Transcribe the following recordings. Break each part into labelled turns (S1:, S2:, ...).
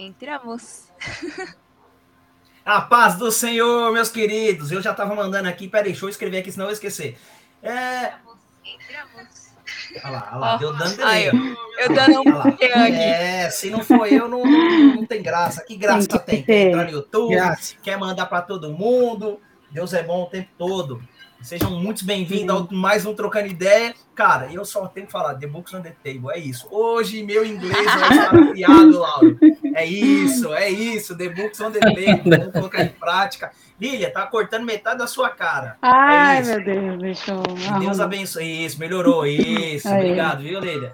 S1: Entramos.
S2: A paz do Senhor, meus queridos. Eu já estava mandando aqui, peraí, deixa eu escrever aqui, senão eu esquecer. É.
S1: Entramos.
S2: Olha lá, olha lá,
S1: Ó,
S2: deu dando
S1: aí,
S2: delay.
S1: ó. Eu dando um aqui.
S2: É, se não for eu, não, não, tem graça. Que graça
S3: Tem que
S2: tem? entrar no YouTube,
S3: Graça.
S2: quer mandar para todo mundo. Deus é bom o tempo todo. Sejam muito bem-vindos ao mais um Trocando Ideia. Cara, eu só tenho que falar, The Books on the Table, é isso. Hoje meu inglês vai estar afiado, Laura. É isso, é isso, The Books on the Table. Vamos colocar em prática. Lília, tá cortando metade da sua cara.
S3: Ai,
S2: É isso.
S3: meu Deus, deixa eu.
S2: Que Deus abençoe. Isso, melhorou. Isso,
S3: Aí.
S2: obrigado, viu, Lília?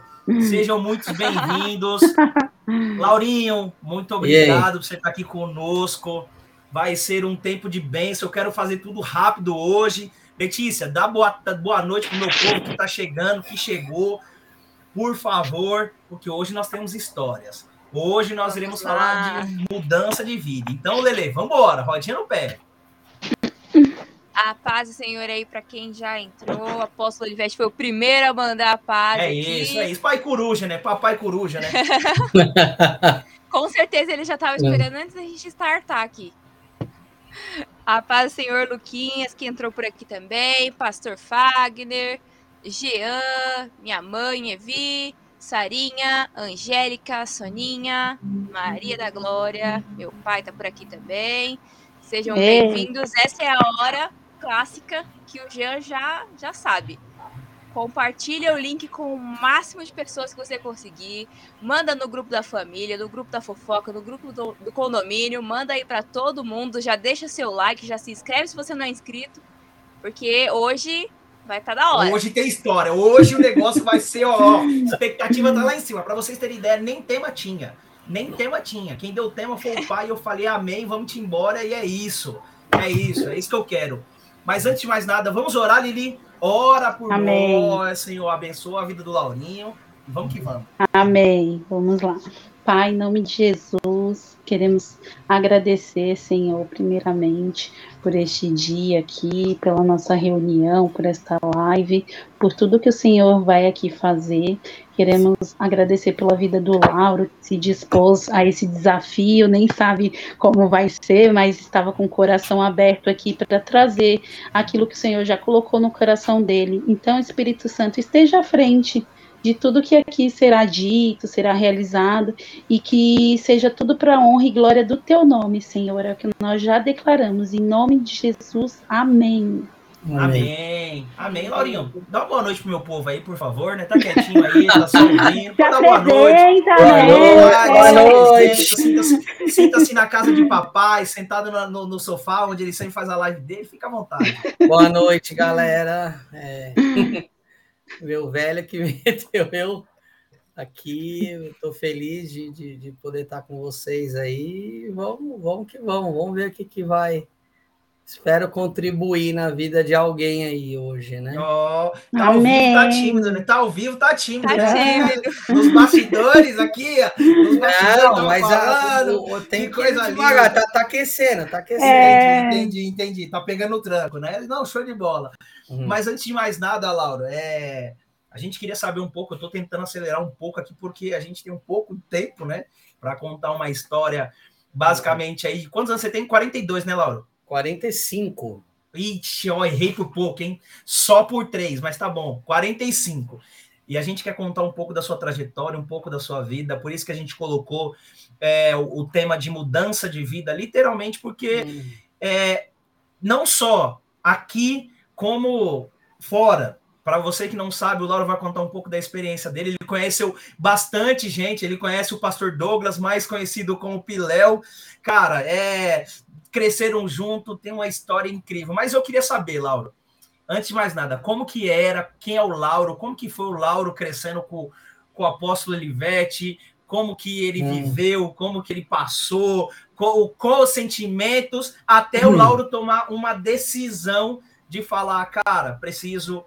S2: Sejam muito bem-vindos. Laurinho, muito obrigado por você estar aqui conosco. Vai ser um tempo de bênção. Eu quero fazer tudo rápido hoje. Letícia, dá boa, boa noite pro meu povo que está chegando, que chegou. Por favor, porque hoje nós temos histórias. Hoje nós iremos falar de mudança de vida. Então, Lele, vamos embora. Rodinha no pé.
S1: A paz do Senhor aí pra quem já entrou. O apóstolo Olivete foi o primeiro a mandar a paz
S2: É
S1: aqui.
S2: isso, é isso. Pai coruja, né? Papai coruja, né?
S1: Com certeza ele já estava esperando antes da gente startar aqui. A paz do Senhor Luquinhas, que entrou por aqui também. Pastor Fagner, Jean, minha mãe, Evi, Sarinha, Angélica, Soninha, Maria da Glória, meu pai tá por aqui também. Sejam bem-vindos. Essa é a hora clássica que o Jean já, já sabe. Compartilha o link com o máximo de pessoas que você conseguir. Manda no grupo da família, no grupo da fofoca, no grupo do, do condomínio. Manda aí pra todo mundo. Já deixa seu like, já se inscreve se você não é inscrito. Porque hoje vai estar da hora.
S2: Hoje tem história. Hoje o negócio vai ser, ó, expectativa tá lá em cima. Para vocês terem ideia, nem tema tinha. Nem tema tinha. Quem deu tema foi o pai. Eu falei, amém, vamos te embora. E é isso. É isso. É isso que eu quero. Mas antes de mais nada, vamos orar, Lili. Ora por
S3: Amém.
S2: nós, Senhor. Abençoa a vida do Laurinho. Vamos que vamos.
S3: Amém. Vamos lá. Pai, em nome de Jesus, queremos agradecer, Senhor, primeiramente, por este dia aqui, pela nossa reunião, por esta live, por tudo que o Senhor vai aqui fazer. Queremos agradecer pela vida do Lauro, que se dispôs a esse desafio, nem sabe como vai ser, mas estava com o coração aberto aqui para trazer aquilo que o Senhor já colocou no coração dele. Então, Espírito Santo, esteja à frente de tudo que aqui será dito, será realizado, e que seja tudo para a honra e glória do teu nome, Senhor, é o que nós já declaramos, em nome de Jesus, amém.
S2: Amém. Amém. Laurinho, dá uma boa noite pro meu povo aí, por favor, né? Tá quietinho aí, tá só ouvindo. Dar boa noite.
S3: apresenta,
S4: Boa
S3: né?
S4: noite, boa noite.
S2: Sinta-se sinta-se na casa de papai, sentado no, no- no sofá, onde ele sempre faz a live dele, fica à vontade.
S4: Boa noite, galera. É, meu velho que meteu eu aqui. Tô feliz de, de, de poder estar com vocês aí. Vamos, vamos que vamos. Vamos ver o que, que vai. Espero contribuir na vida de alguém aí hoje, né?
S2: Ó, tá ao
S3: Amém.
S2: vivo, tá tímido, né? Tá ao vivo, tá tímido.
S1: Tá
S2: né? Nos bastidores aqui, ó. Nos bastidores,
S4: Não, mas a,
S2: falando.
S4: o- tem
S2: que coisa
S4: coisa devagar. Tá, tá aquecendo, tá aquecendo.
S3: É.
S2: Entendi, entendi, entendi. Tá pegando o tranco, né? Não, show de bola.
S4: Uhum.
S2: Mas antes de mais nada, Laura, é... a gente queria saber um pouco, eu estou tentando acelerar um pouco aqui, porque a gente tem um pouco de tempo, né? Para contar uma história, basicamente aí. Quantos anos você tem? 42, né, Laura?
S4: 45.
S2: Ixi, ó, errei por pouco, hein? Só por três, mas tá bom. 45. E a gente quer contar um pouco da sua trajetória, um pouco da sua vida, por isso que a gente colocou é, o, o tema de mudança de vida, literalmente, porque
S4: Hum.
S2: é, não só aqui, como fora. Para você que não sabe, o Lauro vai contar um pouco da experiência dele. Ele conheceu bastante gente, ele conhece o pastor Douglas, mais conhecido como Piléu. Cara, é, cresceram junto, tem uma história incrível. Mas eu queria saber, Lauro, antes de mais nada, como que era, quem é o Lauro, como que foi o Lauro crescendo com, com o apóstolo Elivete, como que ele
S4: Hum.
S2: viveu, como que ele passou, qual, qual os sentimentos, até o
S4: Hum.
S2: Lauro tomar uma decisão de falar, cara, preciso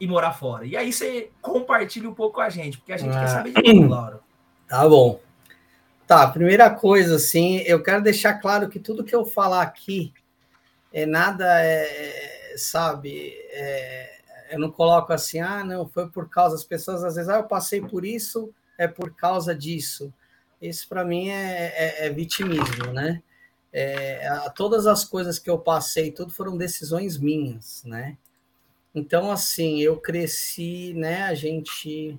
S2: ir morar fora. E aí você compartilha um pouco com a gente, porque a gente
S4: Ah.
S2: quer saber de tudo, Lauro.
S4: Tá bom. Tá, primeira coisa, assim, eu quero deixar claro que tudo que eu falar aqui é nada, é, sabe, é, eu não coloco assim, ah, não, foi por causa, as pessoas às vezes, ah, eu passei por isso, é por causa disso. isso para mim é, é, é, vitimismo, né? É, todas as coisas que eu passei, tudo foram decisões minhas, né? Então, assim, eu cresci, né? A gente.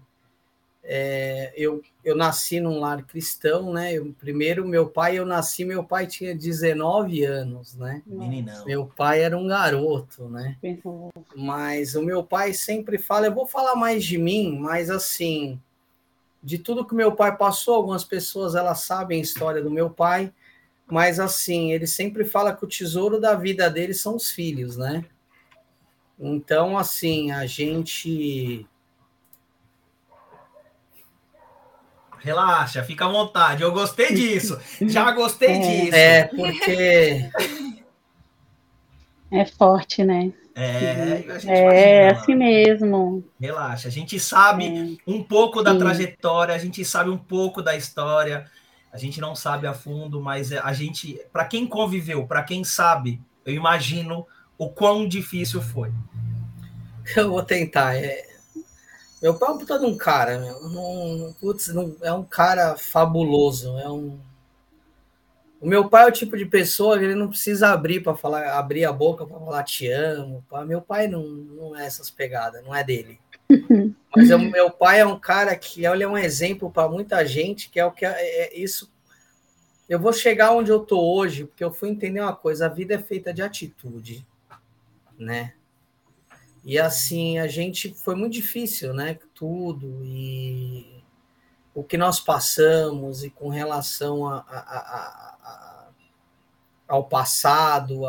S4: É, eu, eu nasci num lar cristão, né? Eu, primeiro, meu pai, eu nasci, meu pai tinha 19 anos, né?
S2: Meninão.
S4: Meu pai era um garoto, né? Mas o meu pai sempre fala, eu vou falar mais de mim, mas assim, de tudo que meu pai passou, algumas pessoas elas sabem a história do meu pai, mas assim, ele sempre fala que o tesouro da vida dele são os filhos, né? Então, assim, a gente.
S2: Relaxa, fica à vontade. Eu gostei disso. Já gostei é, disso.
S4: É, porque.
S3: É forte, né?
S2: É,
S3: é assim mesmo.
S2: Relaxa, a gente sabe é. um pouco da Sim. trajetória, a gente sabe um pouco da história, a gente não sabe a fundo, mas a gente, para quem conviveu, para quem sabe, eu imagino o quão difícil foi?
S4: Eu vou tentar. É... Meu pai é um puta de um cara, meu. Um, putz, não, é um cara fabuloso. É um. O meu pai é o tipo de pessoa que ele não precisa abrir para falar, abrir a boca para falar te amo. Meu pai não, não é essas pegadas, não é dele. Mas o meu pai é um cara que ele é um exemplo para muita gente, que é o que é, é isso. Eu vou chegar onde eu tô hoje, porque eu fui entender uma coisa: a vida é feita de atitude né? E assim, a gente foi muito difícil, né? Tudo e o que nós passamos e com relação a, a, a, ao passado,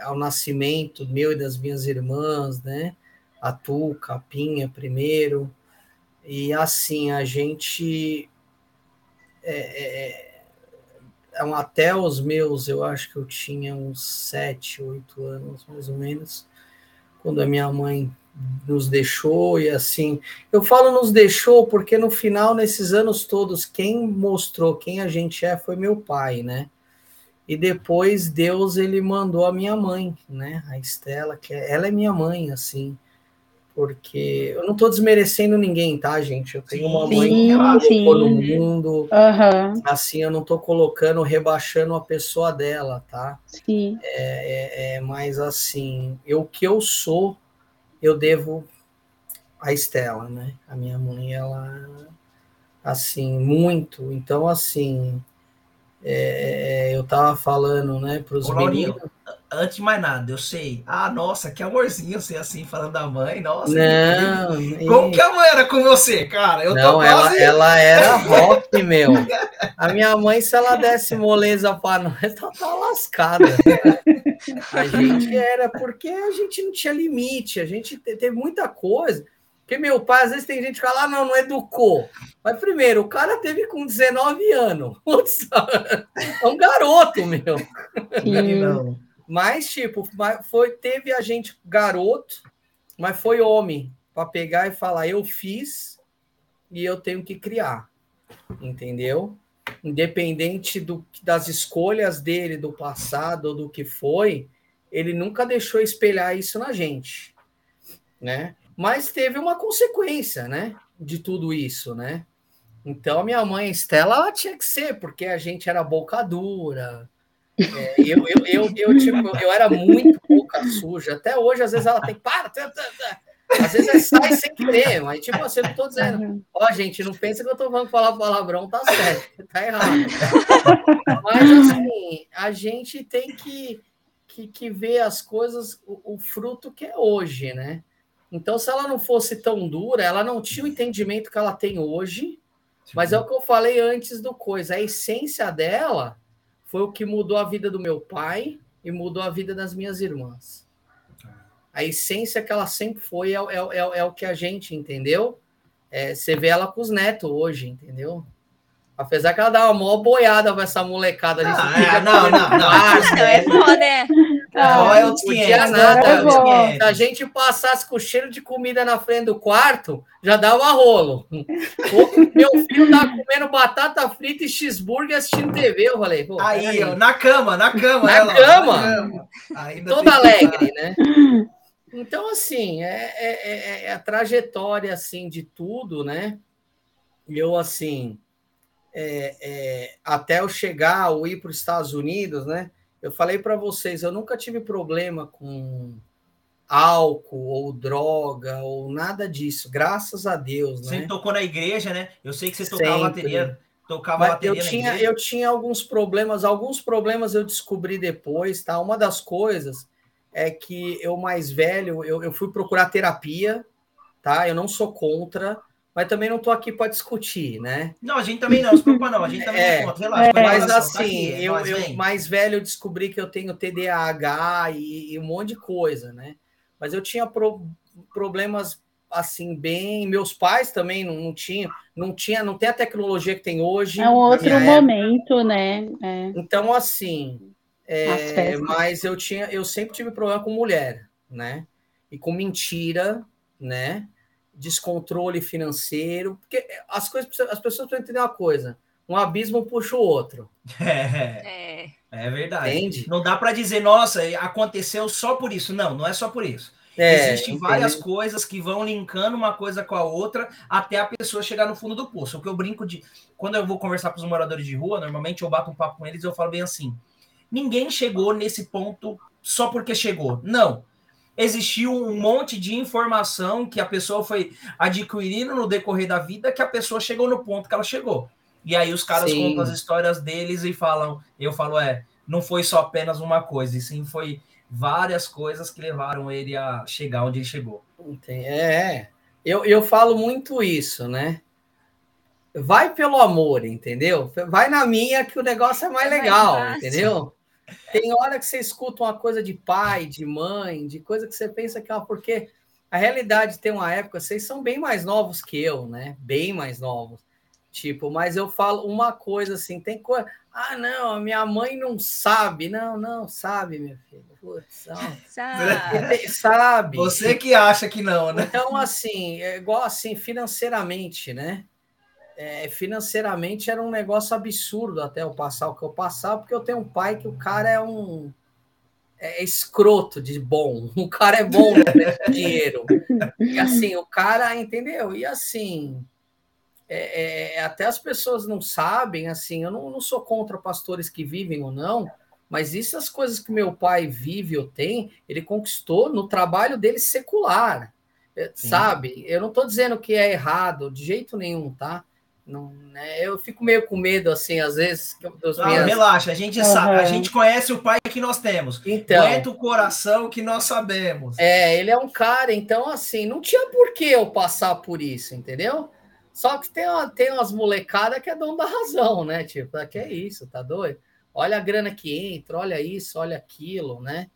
S4: ao nascimento meu e das minhas irmãs, né? A Tuca, a Pinha primeiro. E assim, a gente. É, é, até os meus, eu acho que eu tinha uns sete, oito anos, mais ou menos, quando a minha mãe nos deixou e assim. Eu falo nos deixou porque no final, nesses anos todos, quem mostrou quem a gente é foi meu pai, né? E depois Deus ele mandou a minha mãe, né? A Estela, que é, ela é minha mãe, assim porque eu não estou desmerecendo ninguém, tá, gente? Eu tenho uma mãe sim, que sim. no mundo, uhum. assim, eu não estou colocando, rebaixando a pessoa dela, tá?
S3: Sim.
S4: É, é, é, mas assim, eu, o que eu sou, eu devo a Estela, né? A minha mãe, ela, assim, muito. Então, assim, é, eu tava falando, né, para os meninos
S2: antes de mais nada, eu sei. Ah, nossa, que amorzinho ser assim, falando da mãe. Nossa.
S4: Não.
S2: Que... Como que a mãe era com você, cara?
S4: Eu não, quase... ela, ela era rock, meu. A minha mãe, se ela desse moleza para nós, ela tá lascada. A gente era, porque a gente não tinha limite, a gente teve muita coisa. Porque meu pai, às vezes tem gente que fala, ah, não, não educou. Mas primeiro, o cara teve com 19 anos. Putz, é um garoto, meu. Sim. Não. Mas, tipo, foi, teve a gente garoto, mas foi homem, para pegar e falar: eu fiz e eu tenho que criar. Entendeu? Independente do, das escolhas dele, do passado ou do que foi, ele nunca deixou espelhar isso na gente, né? Mas teve uma consequência, né? De tudo isso, né? Então, minha mãe Estela ela tinha que ser, porque a gente era boca dura, é, eu, eu, eu, eu, tipo, eu era muito boca suja. Até hoje, às vezes, ela tem. Para! Tá, tá, tá. Às vezes sai sem querer, mas tipo assim, eu não tô dizendo. Ó, oh, gente, não pensa que eu tô falando falar palavrão, tá certo, tá errado. Mas assim, a gente tem que, que, que ver as coisas, o, o, fruto que é hoje, né? Então, se ela não fosse tão dura, ela não tinha o entendimento que ela tem hoje, mas é o que eu falei antes do coisa, a essência dela foi o que mudou a vida do meu pai e mudou a vida das minhas irmãs. A essência que ela sempre foi é, é, é, é o que a gente entendeu. É, você vê ela com os netos hoje, entendeu? Apesar que ela dá uma maior boiada com essa molecada ali.
S2: Ah, é, não, não, não. Ah, é foda, né?
S4: Ah, é o podia nada. Se a gente passasse com cheiro de comida na frente do quarto, já dava rolo. Meu filho tá comendo batata frita e cheeseburger assistindo TV. Eu falei,
S2: pô. Aí, aí. na cama, na cama.
S4: Na ela, cama. Na cama. Toda alegre, né? Então, assim, é, é, é, é, a trajetória, assim, de tudo, né? Eu, assim, é, é, até eu chegar ou ir para os Estados Unidos, né? Eu falei para vocês, eu nunca tive problema com álcool ou droga ou nada disso, graças a Deus. Você
S2: né? tocou na igreja, né? Eu sei que você tocava Sempre. bateria, tocava
S4: Mas
S2: bateria
S4: eu tinha, eu tinha alguns problemas, alguns problemas eu descobri depois, tá? Uma das coisas é que eu mais velho, eu, eu fui procurar terapia, tá? Eu não sou contra, mas também não estou aqui para discutir, né?
S2: Não, a gente também não, se preocupa não, a gente também é,
S4: não relaxa. É, mas tá assim, tá aqui, eu, nós, eu mais velho descobri que eu tenho TDAH e, e um monte de coisa, né? Mas eu tinha pro, problemas assim bem, meus pais também não, não tinham, não tinha, não tem a tecnologia que tem hoje.
S3: É um outro momento, época. né?
S4: É. Então assim, é, mas eu tinha, eu sempre tive problema com mulher, né? E com mentira, né? Descontrole financeiro, porque as coisas, as pessoas precisam entender uma coisa: um abismo puxa o outro.
S2: É, é. é verdade. Entende? Não dá para dizer, nossa, aconteceu só por isso. Não, não é só por isso. É, Existem várias coisas que vão linkando uma coisa com a outra até a pessoa chegar no fundo do poço. O que eu brinco de. Quando eu vou conversar com os moradores de rua, normalmente eu bato um papo com eles e eu falo bem assim: ninguém chegou nesse ponto só porque chegou. Não existiu um monte de informação que a pessoa foi adquirindo no decorrer da vida que a pessoa chegou no ponto que ela chegou. E aí os caras sim. contam as histórias deles e falam, eu falo, é, não foi só apenas uma coisa, e sim foi várias coisas que levaram ele a chegar onde ele chegou.
S4: É, eu, eu falo muito isso, né? Vai pelo amor, entendeu? Vai na minha que o negócio é mais é legal, mais entendeu? Tem hora que você escuta uma coisa de pai, de mãe, de coisa que você pensa que é porque a realidade tem uma época, vocês são bem mais novos que eu, né? Bem mais novos. Tipo, mas eu falo uma coisa assim, tem coisa. Ah, não, a minha mãe não sabe. Não, não, sabe, minha filha. Putz. Sabe. sabe.
S2: Você que acha que não, né?
S4: Então, assim, é igual assim, financeiramente, né? É, financeiramente era um negócio absurdo até eu passar o que eu passava, porque eu tenho um pai que o cara é um é escroto de bom. O cara é bom com dinheiro. E assim, o cara, entendeu? E assim, é, é, até as pessoas não sabem, assim, eu não, não sou contra pastores que vivem ou não, mas essas coisas que meu pai vive ou tem, ele conquistou no trabalho dele secular. Sim. Sabe? Eu não estou dizendo que é errado, de jeito nenhum, tá? Não, né? Eu fico meio com medo, assim, às vezes.
S2: Dos não, minhas... Relaxa, a gente uhum. sabe, a gente conhece o pai que nós temos. Então. Aguenta o coração que nós sabemos.
S4: É, ele é um cara, então, assim, não tinha por que eu passar por isso, entendeu? Só que tem, uma, tem umas molecadas que é dono da razão, né? Tipo, ah, que é isso, tá doido? Olha a grana que entra, olha isso, olha aquilo, né?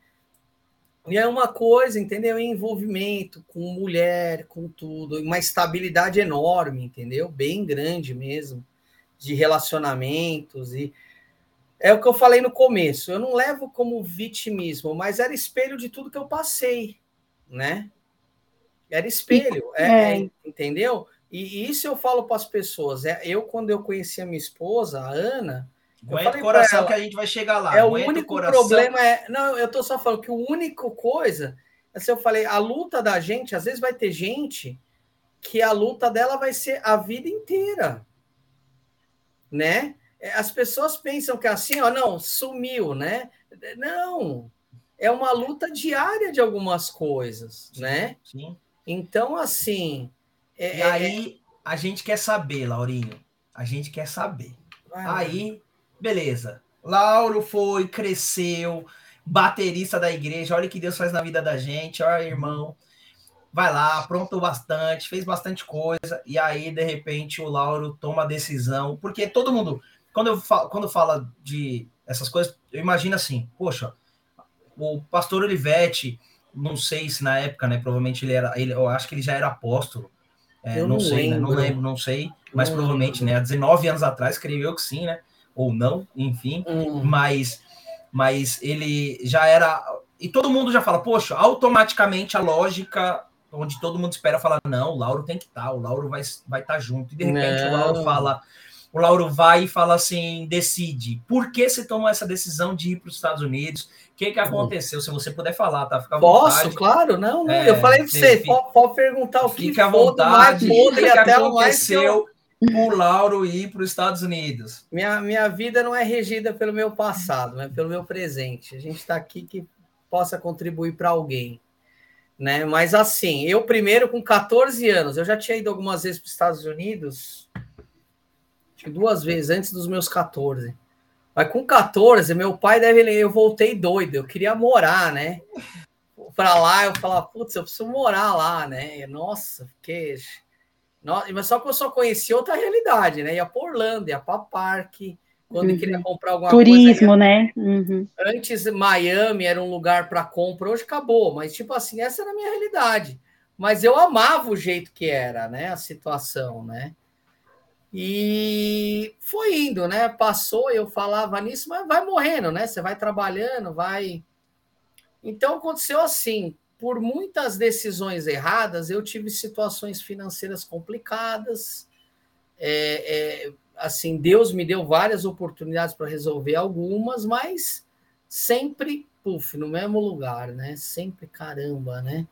S4: E é uma coisa, entendeu? Envolvimento com mulher, com tudo, uma estabilidade enorme, entendeu? Bem grande mesmo, de relacionamentos e é o que eu falei no começo. Eu não levo como vitimismo, mas era espelho de tudo que eu passei, né? Era espelho, é, é. entendeu? E isso eu falo para as pessoas. É, eu quando eu conheci a minha esposa, a Ana,
S2: Aguenta o coração ela, que a gente vai chegar lá.
S4: É o único o problema é. Não, eu tô só falando que o único coisa. Assim, eu falei, a luta da gente, às vezes vai ter gente que a luta dela vai ser a vida inteira. Né? É, as pessoas pensam que assim, ó, não, sumiu, né? Não. É uma luta diária de algumas coisas, né? Sim. Então, assim.
S2: É, e aí, é... a gente quer saber, Laurinho. A gente quer saber. aí Beleza. Lauro foi, cresceu, baterista da igreja. Olha o que Deus faz na vida da gente. Olha, irmão. Vai lá, aprontou bastante, fez bastante coisa. E aí, de repente, o Lauro toma a decisão. Porque todo mundo, quando, eu falo, quando fala de essas coisas, eu imagino assim: poxa, o pastor Olivetti, não sei se na época, né? Provavelmente ele era, ele, eu acho que ele já era apóstolo. É, não, não, sei, né, não lembro, não sei, mas não provavelmente, lembro. né? Há 19 anos atrás, creio eu que sim, né? Ou não, enfim, uhum. mas, mas ele já era. E todo mundo já fala, poxa, automaticamente a lógica, onde todo mundo espera falar, não, o Lauro tem que estar, tá, o Lauro vai estar vai tá junto. E de repente não. o Lauro fala, o Lauro vai e fala assim, decide. Por que você tomou essa decisão de ir para os Estados Unidos? O que, que aconteceu? Se você puder falar, tá?
S4: Fica à Posso, vontade. claro, não, não. É, eu falei para você, pode, pode perguntar o que
S2: Fica à vontade,
S4: mais podre
S2: que até aconteceu. O Lauro ir para os Estados Unidos?
S4: Minha, minha vida não é regida pelo meu passado, mas pelo meu presente. A gente está aqui que possa contribuir para alguém. Né? Mas assim, eu primeiro com 14 anos, eu já tinha ido algumas vezes para os Estados Unidos, duas vezes antes dos meus 14. Mas com 14, meu pai deve eu voltei doido, eu queria morar, né? Para lá, eu falava, putz, eu preciso morar lá, né? Nossa, que mas só que eu só conheci outra realidade, né? Ia para Orlando, ia para parque, quando uhum. queria comprar alguma
S3: Turismo, coisa. Turismo, né? Uhum.
S4: Antes, Miami era um lugar para compra, hoje acabou. Mas, tipo assim, essa era a minha realidade. Mas eu amava o jeito que era, né? A situação, né? E foi indo, né? Passou, eu falava nisso, mas vai morrendo, né? Você vai trabalhando, vai. Então aconteceu assim: por muitas decisões erradas, eu tive situações financeiras complicadas. É, é, assim, Deus me deu várias oportunidades para resolver algumas, mas sempre, puf, no mesmo lugar, né? Sempre caramba, né?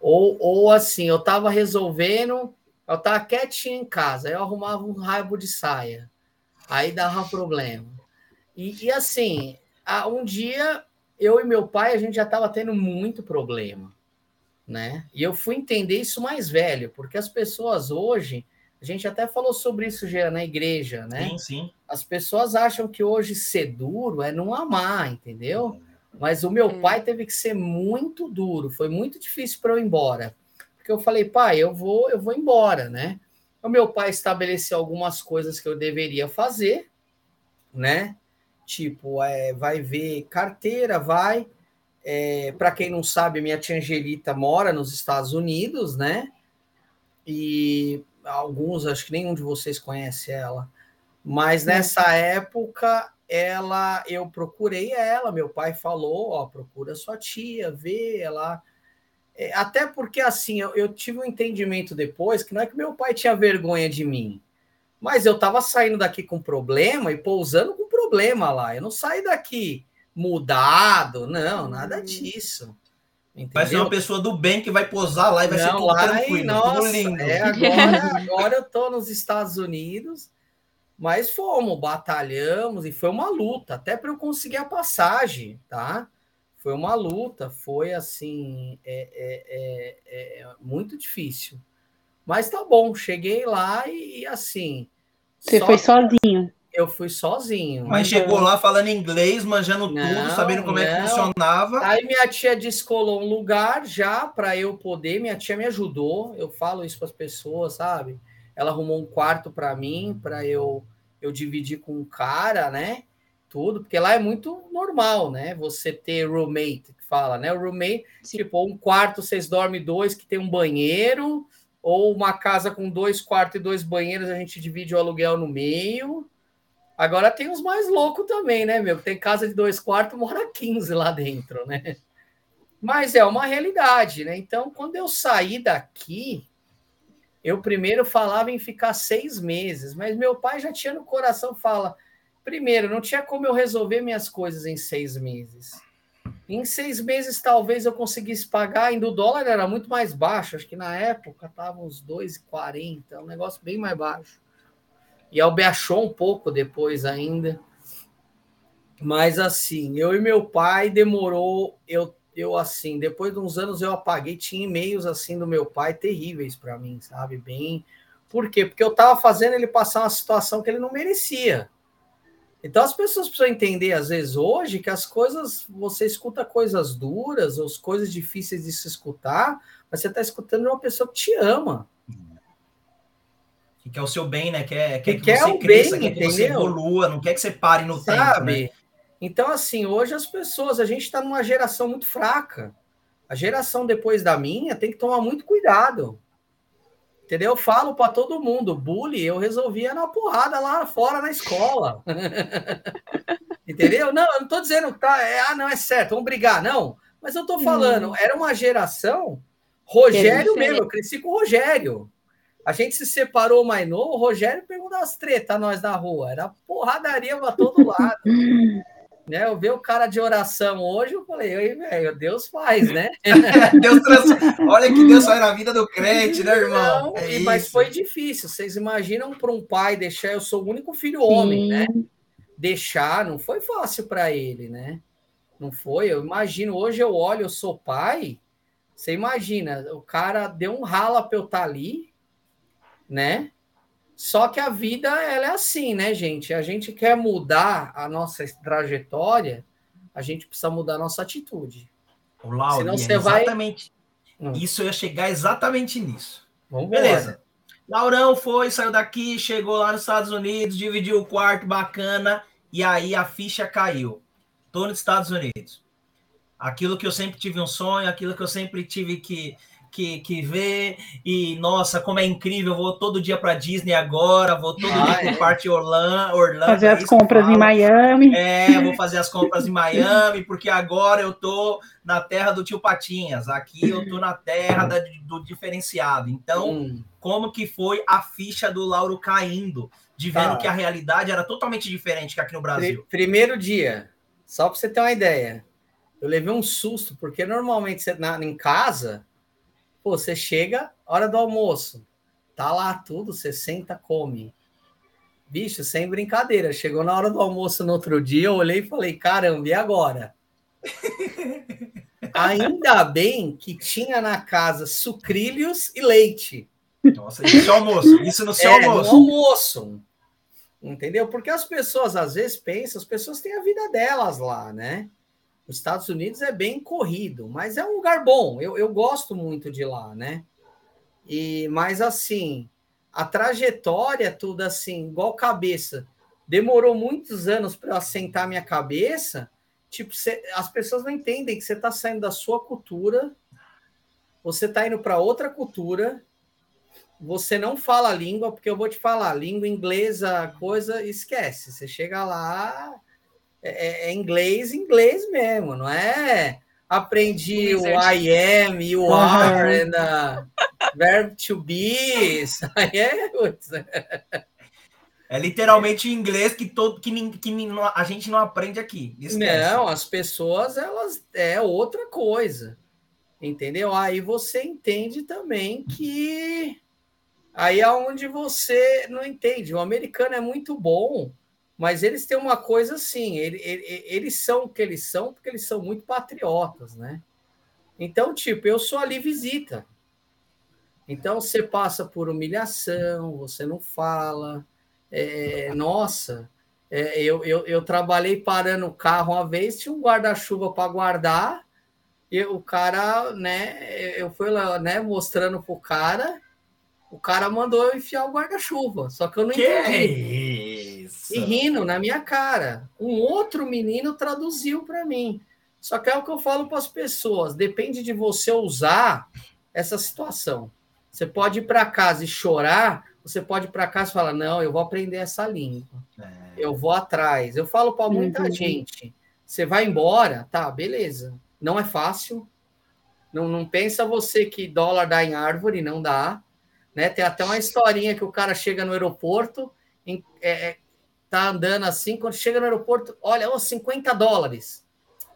S4: Ou, ou assim, eu estava resolvendo eu estava quietinho em casa, eu arrumava um raibo de saia. Aí dava problema. E, e assim, um dia eu e meu pai, a gente já estava tendo muito problema, né? E eu fui entender isso mais velho, porque as pessoas hoje, a gente até falou sobre isso já na igreja, né?
S2: Sim, sim.
S4: As pessoas acham que hoje ser duro é não amar, entendeu? Mas o meu é. pai teve que ser muito duro, foi muito difícil para eu ir embora porque eu falei, pai, eu vou, eu vou embora, né? O meu pai estabeleceu algumas coisas que eu deveria fazer, né? Tipo, é, vai ver carteira, vai. É, Para quem não sabe, minha tia Angelita mora nos Estados Unidos, né? E alguns, acho que nenhum de vocês conhece ela. Mas nessa época, ela, eu procurei ela, meu pai falou, ó, procura sua tia, vê ela é, até porque, assim, eu, eu, tive um entendimento depois que não é que meu pai tinha vergonha de mim, mas eu estava saindo daqui com problema e pousando com problema lá. Eu não saí daqui mudado, não, nada hum. disso.
S2: Entendeu? Vai ser uma pessoa do bem que vai posar lá e vai não, ser tudo
S4: lá, tranquilo, nossa, tudo lindo. É, agora, agora eu tô nos Estados Unidos, mas fomos, batalhamos e foi uma luta, até para eu conseguir a passagem, tá? foi uma luta, foi assim, é, é, é, é, muito difícil. Mas tá bom, cheguei lá e, e assim.
S3: Você foi sozinho?
S4: Eu fui sozinho.
S2: Mas então... chegou lá falando inglês, manjando não, tudo, sabendo como não. é que funcionava.
S4: Aí minha tia descolou um lugar já para eu poder. Minha tia me ajudou. Eu falo isso para as pessoas, sabe? Ela arrumou um quarto para mim, para eu eu dividir com um cara, né? tudo, porque lá é muito normal, né? Você ter roommate, que fala, né? O roommate, Sim. tipo, um quarto, vocês dormem dois, que tem um banheiro, ou uma casa com dois quartos e dois banheiros, a gente divide o aluguel no meio. Agora tem os mais loucos também, né, meu? Tem casa de dois quartos, mora 15 lá dentro, né? Mas é uma realidade, né? Então, quando eu saí daqui, eu primeiro falava em ficar seis meses, mas meu pai já tinha no coração, fala, Primeiro, não tinha como eu resolver minhas coisas em seis meses. Em seis meses, talvez eu conseguisse pagar, ainda o dólar era muito mais baixo, acho que na época estava uns 2,40, um negócio bem mais baixo. E a baixou um pouco depois ainda. Mas assim, eu e meu pai demorou, eu, eu assim, depois de uns anos eu apaguei, tinha e-mails assim do meu pai terríveis para mim, sabe? Bem. Por quê? Porque eu estava fazendo ele passar uma situação que ele não merecia. Então as pessoas precisam entender, às vezes, hoje, que as coisas, você escuta coisas duras, ou coisas difíceis de se escutar, mas você está escutando uma pessoa que te ama.
S2: Que quer o seu bem, né? Quer, quer que, que você cresça, bem, quer que você evolua, não quer que você pare no Sabe? tempo. Né?
S4: Então, assim, hoje as pessoas, a gente está numa geração muito fraca. A geração depois da minha tem que tomar muito cuidado. Entendeu? Eu falo para todo mundo, bullying eu resolvia na porrada lá fora na escola. Entendeu? Não, eu não estou dizendo que tá, é, ah, não é certo, vamos brigar, não. Mas eu estou falando, hum. era uma geração, Rogério mesmo, eu cresci com o Rogério. A gente se separou mais novo, o Rogério pegou das tretas nós na rua, era porradaria para todo lado. né? Eu vi o cara de oração hoje, eu falei, ei, velho, Deus faz, né?
S2: Deus trans... Olha que Deus faz na vida do crente, né, irmão?
S4: Não, é mas foi difícil. Vocês imaginam para um pai deixar, eu sou o único filho Sim. homem, né? Deixar não foi fácil para ele, né? Não foi. Eu imagino, hoje eu olho, eu sou pai. Você imagina, o cara deu um rala para eu estar tá ali, né? Só que a vida ela é assim, né, gente? A gente quer mudar a nossa trajetória, a gente precisa mudar a nossa atitude.
S2: O Senão você exatamente. Vai... Hum. Isso eu ia chegar exatamente nisso.
S4: Vamos
S2: Beleza. Laurão foi, saiu daqui, chegou lá nos Estados Unidos, dividiu o quarto, bacana, e aí a ficha caiu. Tô nos Estados Unidos. Aquilo que eu sempre tive um sonho, aquilo que eu sempre tive que que, que vê e, nossa, como é incrível, vou todo dia para Disney agora, vou todo ah, dia para o é. Parque Orlando, Orlando.
S3: Fazer as compras em Miami.
S2: É, vou fazer as compras em Miami, porque agora eu tô na terra do tio Patinhas, aqui eu tô na terra da, do diferenciado. Então, hum. como que foi a ficha do Lauro caindo, de vendo tá. que a realidade era totalmente diferente que aqui no Brasil?
S4: Primeiro dia, só para você ter uma ideia, eu levei um susto, porque normalmente você, na, em casa Pô, você chega, hora do almoço, tá lá tudo, você senta, come. Bicho, sem brincadeira. Chegou na hora do almoço no outro dia, eu olhei e falei, caramba, e agora? Ainda bem que tinha na casa sucrilhos e leite.
S2: Nossa, isso é almoço. Isso no seu é, almoço.
S4: No almoço. Entendeu? Porque as pessoas às vezes pensam, as pessoas têm a vida delas lá, né? Os Estados Unidos é bem corrido, mas é um lugar bom. Eu, eu gosto muito de lá, né? E mas assim, a trajetória tudo assim, igual cabeça. Demorou muitos anos para assentar minha cabeça. Tipo, cê, as pessoas não entendem que você está saindo da sua cultura, você está indo para outra cultura, você não fala a língua, porque eu vou te falar, língua inglesa, coisa, esquece. Você chega lá, é, é, inglês, inglês mesmo, não é? Aprendi o I am e o are, and, verb to be, aí
S2: é... É literalmente o inglês que todo que, que a gente não aprende aqui.
S4: Esquece. Não, as pessoas elas é outra coisa. Entendeu? Aí você entende também que aí é onde você não entende. O americano é muito bom mas eles têm uma coisa assim, ele, ele, eles são o que eles são porque eles são muito patriotas, né? Então, tipo, eu sou ali visita. Então, você passa por humilhação, você não fala. É, nossa, é, eu, eu, eu trabalhei parando o carro uma vez, tinha um guarda-chuva para guardar, e o cara, né, eu fui lá, né, mostrando pro cara, o cara mandou eu enfiar o guarda-chuva, só que eu não
S2: que entendi.
S4: Isso? E rindo na minha cara. Um outro menino traduziu para mim. Só que é o que eu falo para as pessoas: depende de você usar essa situação. Você pode ir para casa e chorar, você pode ir para casa e falar: não, eu vou aprender essa língua. É. Eu vou atrás. Eu falo para muita uhum. gente: você vai embora, tá, beleza. Não é fácil. Não, não pensa você que dólar dá em árvore, não dá. Né? Tem até uma historinha que o cara chega no aeroporto, em, é, é tá andando assim, quando chega no aeroporto, olha, oh, 50 dólares.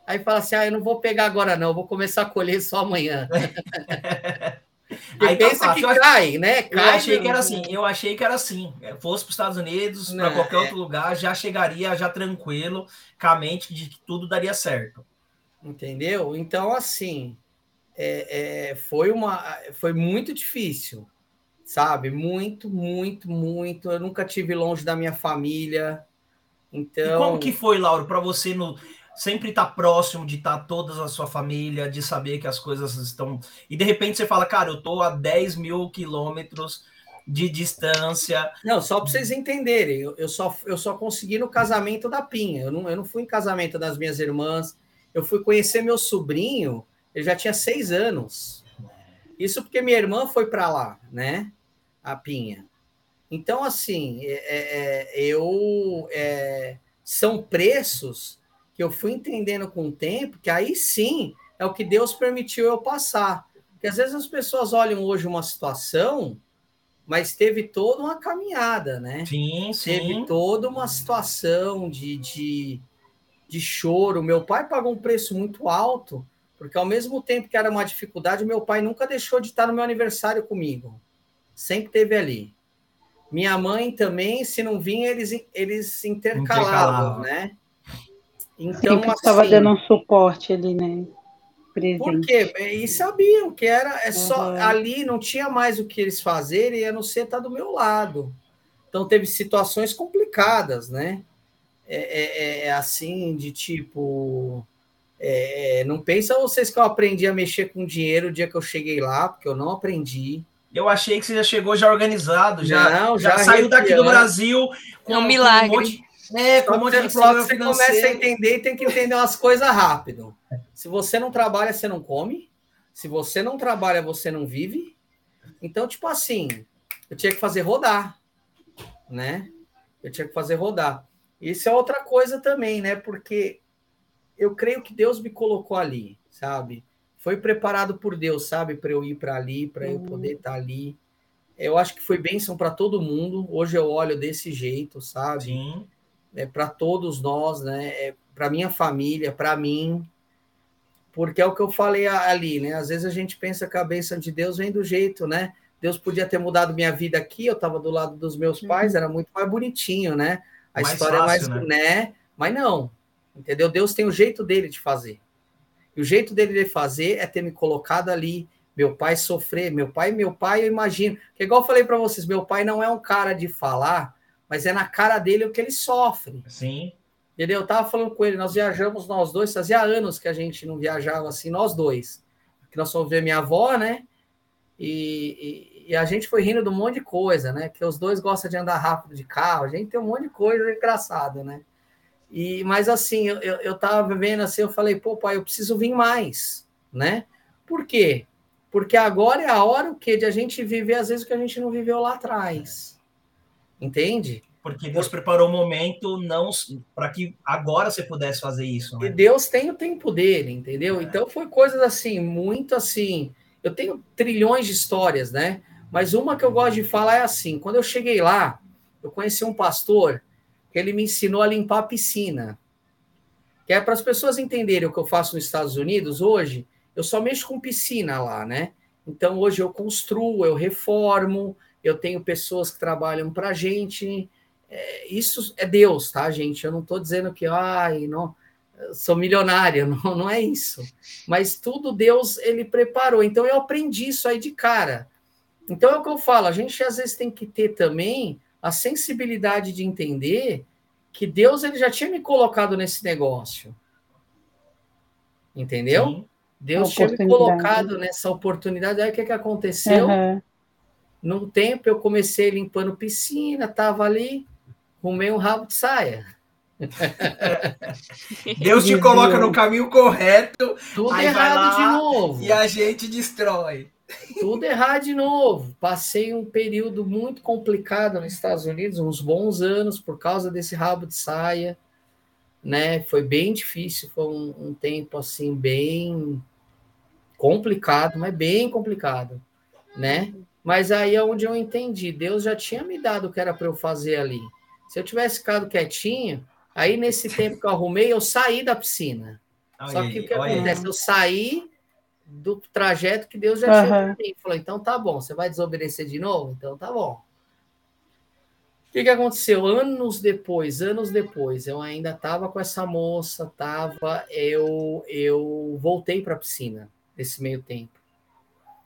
S4: Aí fala assim: ah, eu não vou pegar agora, não, vou começar a colher só amanhã. Aí tá pensa tá que cai, né? Cai
S2: eu achei que era assim, eu achei que era assim. É, fosse para os Estados Unidos, para qualquer é... outro lugar, já chegaria já tranquilo, com a mente de que tudo daria certo.
S4: Entendeu? Então, assim, é, é, foi, uma, foi muito difícil sabe? Muito, muito, muito. Eu nunca tive longe da minha família. Então. E
S2: como que foi, Lauro, para você no sempre estar tá próximo de estar tá toda a sua família, de saber que as coisas estão. E de repente você fala, cara, eu tô a 10 mil quilômetros de distância.
S4: Não, só para vocês entenderem, eu, eu, só, eu só consegui no casamento da Pinha. Eu não, eu não fui em casamento das minhas irmãs. Eu fui conhecer meu sobrinho, ele já tinha seis anos. Isso porque minha irmã foi para lá, né? a Pinha. Então, assim, é, é, é, eu é, são preços que eu fui entendendo com o tempo, que aí sim é o que Deus permitiu eu passar. Porque às vezes as pessoas olham hoje uma situação, mas teve toda uma caminhada, né?
S2: Sim, sim.
S4: Teve toda uma situação de, de de choro. Meu pai pagou um preço muito alto, porque ao mesmo tempo que era uma dificuldade, meu pai nunca deixou de estar no meu aniversário comigo. Sempre teve ali. Minha mãe também, se não vinha, eles, eles intercalavam, né?
S3: Então, Sempre estava assim, dando um suporte ali, né?
S4: Presente. Porque e sabiam que era é só uhum. ali não tinha mais o que eles fazerem a não ser estar do meu lado. Então teve situações complicadas, né? É, é, é, é assim de tipo é, não pensa vocês que eu aprendi a mexer com dinheiro o dia que eu cheguei lá, porque eu não aprendi.
S2: Eu achei que você já chegou já organizado, já, não, já, já saiu daqui do Brasil
S1: com é um milagre. Com um monte,
S4: é, com um monte de você financeiro. começa a entender e tem que entender umas coisas rápido. Se você não trabalha, você não come. Se você não trabalha, você não vive. Então, tipo assim, eu tinha que fazer rodar, né? Eu tinha que fazer rodar. Isso é outra coisa também, né? Porque eu creio que Deus me colocou ali, sabe? Foi preparado por Deus, sabe? Para eu ir para ali, para eu poder estar uhum. tá ali. Eu acho que foi bênção para todo mundo. Hoje eu olho desse jeito, sabe? Sim é, para todos nós, né? É, para minha família, para mim, porque é o que eu falei ali, né? Às vezes a gente pensa que a bênção de Deus vem do jeito, né? Deus podia ter mudado minha vida aqui, eu estava do lado dos meus uhum. pais, era muito mais bonitinho, né? A mais história fácil, é mais, né? né? Mas não, entendeu? Deus tem o jeito dele de fazer. E o jeito dele de fazer é ter me colocado ali, meu pai sofrer, meu pai, meu pai, eu imagino, que igual eu falei para vocês, meu pai não é um cara de falar mas é na cara dele o que ele sofre.
S2: Sim.
S4: Entendeu? Eu tava falando com ele, nós viajamos nós dois, fazia anos que a gente não viajava assim, nós dois. Que nós fomos ver minha avó, né? E, e, e, a gente foi rindo de um monte de coisa, né? Que os dois gostam de andar rápido de carro, a gente tem um monte de coisa engraçada, né? E, mas assim, eu, eu, eu tava vendo assim, eu falei, pô, pai, eu preciso vir mais, né? Por quê? Porque agora é a hora o quê? De a gente viver, às vezes, o que a gente não viveu lá atrás. Entende?
S2: Porque Deus preparou o momento não para que agora você pudesse fazer isso.
S4: Né? E Deus tem o tempo dele, entendeu? É. Então foi coisas assim, muito assim. Eu tenho trilhões de histórias, né? Mas uma que eu gosto de falar é assim: quando eu cheguei lá, eu conheci um pastor ele me ensinou a limpar a piscina. Que é para as pessoas entenderem o que eu faço nos Estados Unidos hoje, eu só mexo com piscina lá, né? Então hoje eu construo, eu reformo, eu tenho pessoas que trabalham para a gente. É, isso é Deus, tá, gente? Eu não estou dizendo que, ai, não, sou milionária, não, não é isso. Mas tudo Deus, ele preparou. Então eu aprendi isso aí de cara. Então é o que eu falo, a gente às vezes tem que ter também a sensibilidade de entender que Deus ele já tinha me colocado nesse negócio. Entendeu? Sim. Deus tinha me colocado nessa oportunidade. Aí o que, que aconteceu? Uhum. Num tempo eu comecei limpando piscina, tava ali, rumei um rabo de saia.
S2: Deus te coloca no caminho correto,
S4: tudo errado de novo.
S2: E a gente destrói.
S4: Tudo errado de novo. Passei um período muito complicado nos Estados Unidos, uns bons anos, por causa desse rabo de saia. Né? Foi bem difícil, foi um, um tempo assim, bem complicado, mas bem complicado, né? Mas aí é onde eu entendi. Deus já tinha me dado o que era para eu fazer ali. Se eu tivesse ficado quietinho, aí nesse tempo que eu arrumei, eu saí da piscina. Só que o que acontece? Eu saí do trajeto que Deus já uhum. tinha para mim. Falou, então tá bom, você vai desobedecer de novo? Então tá bom. O que, que aconteceu? Anos depois, anos depois, eu ainda estava com essa moça, tava, eu, eu voltei para a piscina nesse meio tempo.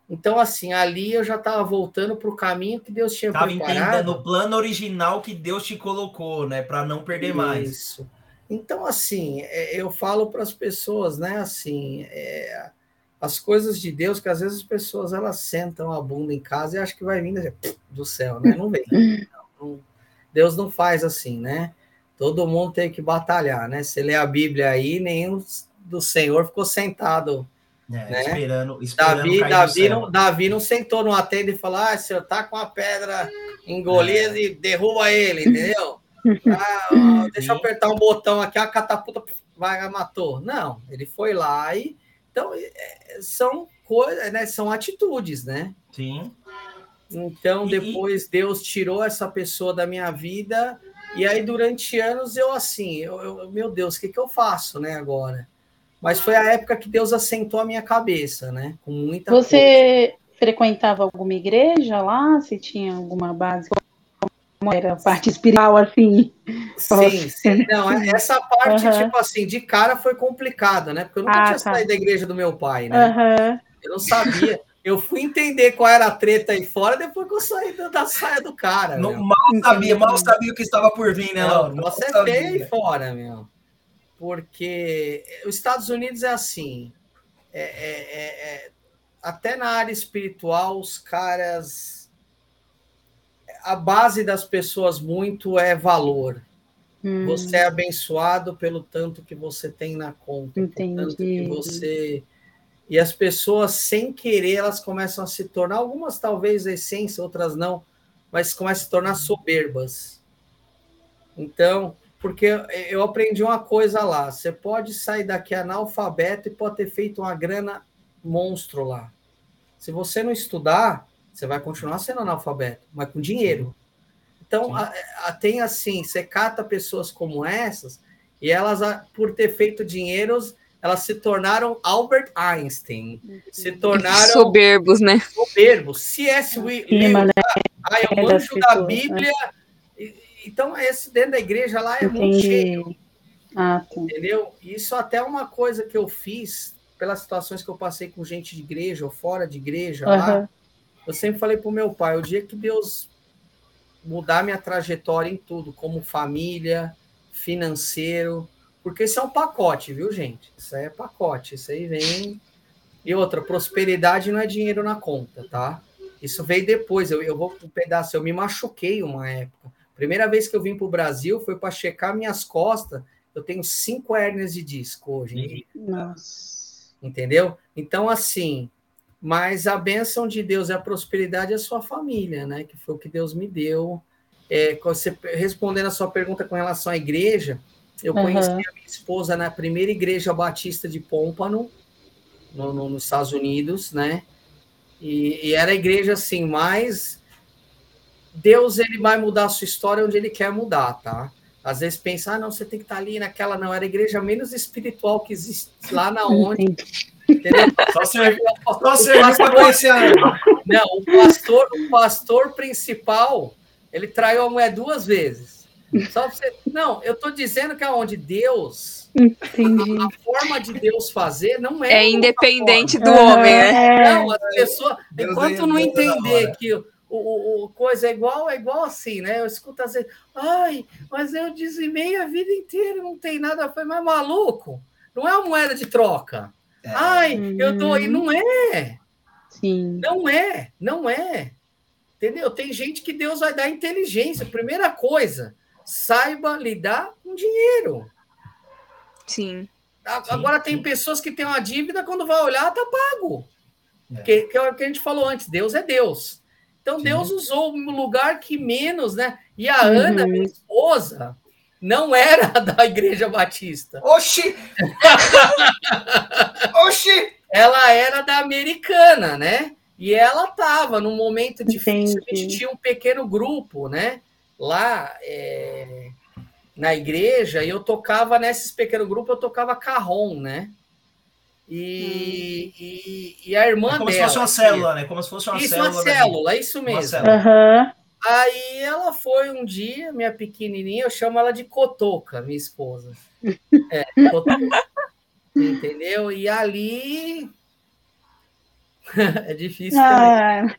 S4: Então, assim, ali eu já estava voltando para o caminho que Deus tinha
S2: tava preparado. Estava entendendo o plano original que Deus te colocou, né? Para não perder Isso. mais. Isso.
S4: Então, assim, é, eu falo para as pessoas, né? Assim, é, as coisas de Deus, que às vezes as pessoas elas sentam a bunda em casa e acham que vai vir do céu, né? Não vem. Não, Deus não faz assim, né? Todo mundo tem que batalhar, né? Você lê a Bíblia aí, nenhum do Senhor ficou sentado
S2: é, né? Esperando, esperando
S4: Davi, Davi, não, Davi não sentou no atendo e falou: Ah, senhor tá com a pedra engolida é. e derruba ele, entendeu? ah, deixa eu apertar um botão aqui, a catapulta vai, matou. Não, ele foi lá e. Então, é, são coisas, né? São atitudes, né?
S2: Sim.
S4: Então, depois e... Deus tirou essa pessoa da minha vida E aí, durante anos, eu assim, eu, eu meu Deus, o que, que eu faço, né, agora? Mas foi a época que Deus assentou a minha cabeça, né? Com muita
S3: Você coisa. frequentava alguma igreja lá? Se tinha alguma base? Como era a parte espiritual, assim?
S4: Sim, sim. Não, essa parte, uhum. tipo assim, de cara foi complicada, né? Porque eu nunca ah, tinha tá. saído da igreja do meu pai, né? Uhum. Eu não sabia. Eu fui entender qual era a treta aí fora depois que eu saí da saia do cara.
S2: Não, mal sabia, mal sabia o que estava por vir, né, Laura?
S4: Você é feio aí fora, meu. Porque os Estados Unidos é assim. É, é, é, é, até na área espiritual, os caras. A base das pessoas muito é valor. Hum. Você é abençoado pelo tanto que você tem na conta, Entendi. pelo tanto que você e as pessoas, sem querer, elas começam a se tornar, algumas talvez essência, outras não, mas começam a se tornar soberbas. Então, porque eu aprendi uma coisa lá: você pode sair daqui analfabeto e pode ter feito uma grana monstro lá. Se você não estudar, você vai continuar sendo analfabeto, mas com dinheiro. Então, a, a, tem assim: você cata pessoas como essas, e elas, por ter feito dinheiros, elas se tornaram Albert Einstein, se tornaram
S1: soberbos, né?
S4: Soberbos. C.S. Lewis, né? ah, é o anjo da Bíblia. Né? Então, esse dentro da igreja lá é Entendi. muito cheio. Ah, tá. Entendeu? Isso até é uma coisa que eu fiz pelas situações que eu passei com gente de igreja ou fora de igreja uhum. lá. Eu sempre falei para o meu pai, o dia que Deus mudar minha trajetória em tudo, como família, financeiro, porque isso é um pacote, viu, gente? Isso aí é pacote. Isso aí vem. E outra, prosperidade não é dinheiro na conta, tá? Isso veio depois. Eu, eu vou um pedaço. Eu me machuquei uma época. Primeira vez que eu vim para o Brasil foi para checar minhas costas. Eu tenho cinco hérnias de disco hoje. Nossa. Entendeu? Então, assim, mas a bênção de Deus e a prosperidade é a sua família, né? Que foi o que Deus me deu. É, você, respondendo a sua pergunta com relação à igreja, eu uhum. conheci a minha esposa na primeira igreja batista de Pompano, no, no, nos Estados Unidos, né? E, e, era a igreja assim, mas Deus ele vai mudar a sua história onde ele quer mudar, tá? Às vezes pensa, ah, não, você tem que estar ali naquela, não, era a igreja menos espiritual que existe lá na onde. Entendeu? Só serve para conhecer Não, o pastor, o pastor principal, ele traiu a mulher duas vezes. Só você... Não, eu estou dizendo que aonde Deus. Entendi. A, a, forma de Deus fazer não é.
S1: É independente do homem, né?
S4: Não, as pessoas. Deus enquanto não entender que o, o, coisa é igual, é igual assim, né? Eu escuto às vezes, ai, mas eu dizimei a vida inteira, não tem nada. Falei, mas maluco, não é uma moeda de troca. É. Ai, eu tô aí, não é. Sim. Não é, não é. Entendeu? Tem gente que Deus vai dar inteligência. Primeira coisa, saiba lidar com dinheiro.
S1: Sim.
S4: Agora sim, tem sim. pessoas que têm uma dívida, quando vai olhar, tá pago. É. Que, que é o que a gente falou antes, Deus é Deus. Então sim. Deus usou um lugar que menos, né? E a uhum. Ana, minha esposa, não era da Igreja Batista.
S2: Oxi! Oxi!
S4: Ela era da Americana, né? E ela estava num momento difícil, a gente tinha um pequeno grupo, né? lá é, na igreja e eu tocava nesses pequenos grupos, eu tocava carrom, né? E, hum. e, e, a irmã
S2: é como
S4: dela.
S2: Como se fosse uma célula, né? Como se fosse uma
S4: isso,
S2: célula.
S4: Uma célula, isso mesmo. Uhum. Aí ela foi um dia, minha pequenininha, eu chamo ela de Cotoca, minha esposa. É, Cotoca. Entendeu? E ali. é difícil ah. também.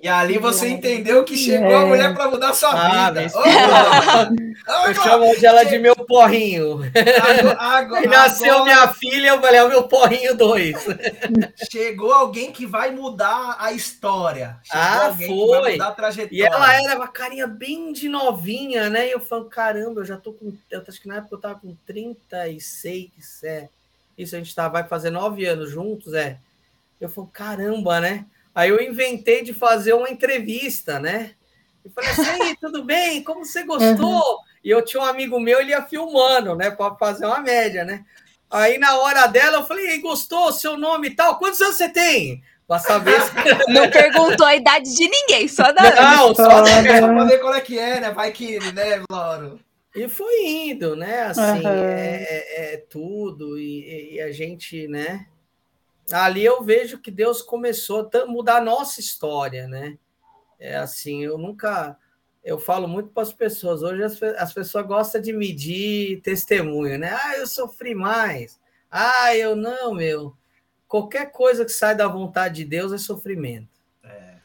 S2: E ali você entendeu que chegou é. a mulher para mudar sua ah, vida.
S4: Oh, eu chamo ela de meu porrinho. Agora, agora, nasceu agora... minha filha, eu falei, é o meu porrinho dois.
S2: Chegou alguém que vai mudar a história. Chegou
S4: ah, foi. mudar a trajetória. E ela era uma carinha bem de novinha, né? E eu falo, caramba, eu já tô com. Eu acho que na época eu tava com 36, é. Isso a gente tá, vai fazer nove anos juntos, é. Eu falo, caramba, né? Aí eu inventei de fazer uma entrevista, né? E falei assim, tudo bem? Como você gostou? Uhum. E eu tinha um amigo meu, ele ia filmando, né? Para fazer uma média, né? Aí na hora dela eu falei, gostou? Seu nome e tal? Quantos anos você tem? Para saber se...
S1: Não perguntou a idade de ninguém, só da
S2: Não, só da pra ver qual é que é, né? Vai que, né, Lauro?
S4: E foi indo, né? Assim, uhum. é, é, tudo, e, e, a gente, né? Ali eu vejo que Deus começou a mudar a nossa história, né? É assim, eu nunca. Eu falo muito para as pessoas. Hoje as, as pessoas gostam de medir testemunho, né? Ah, eu sofri mais. Ah, eu não, meu qualquer coisa que sai da vontade de Deus é sofrimento. É.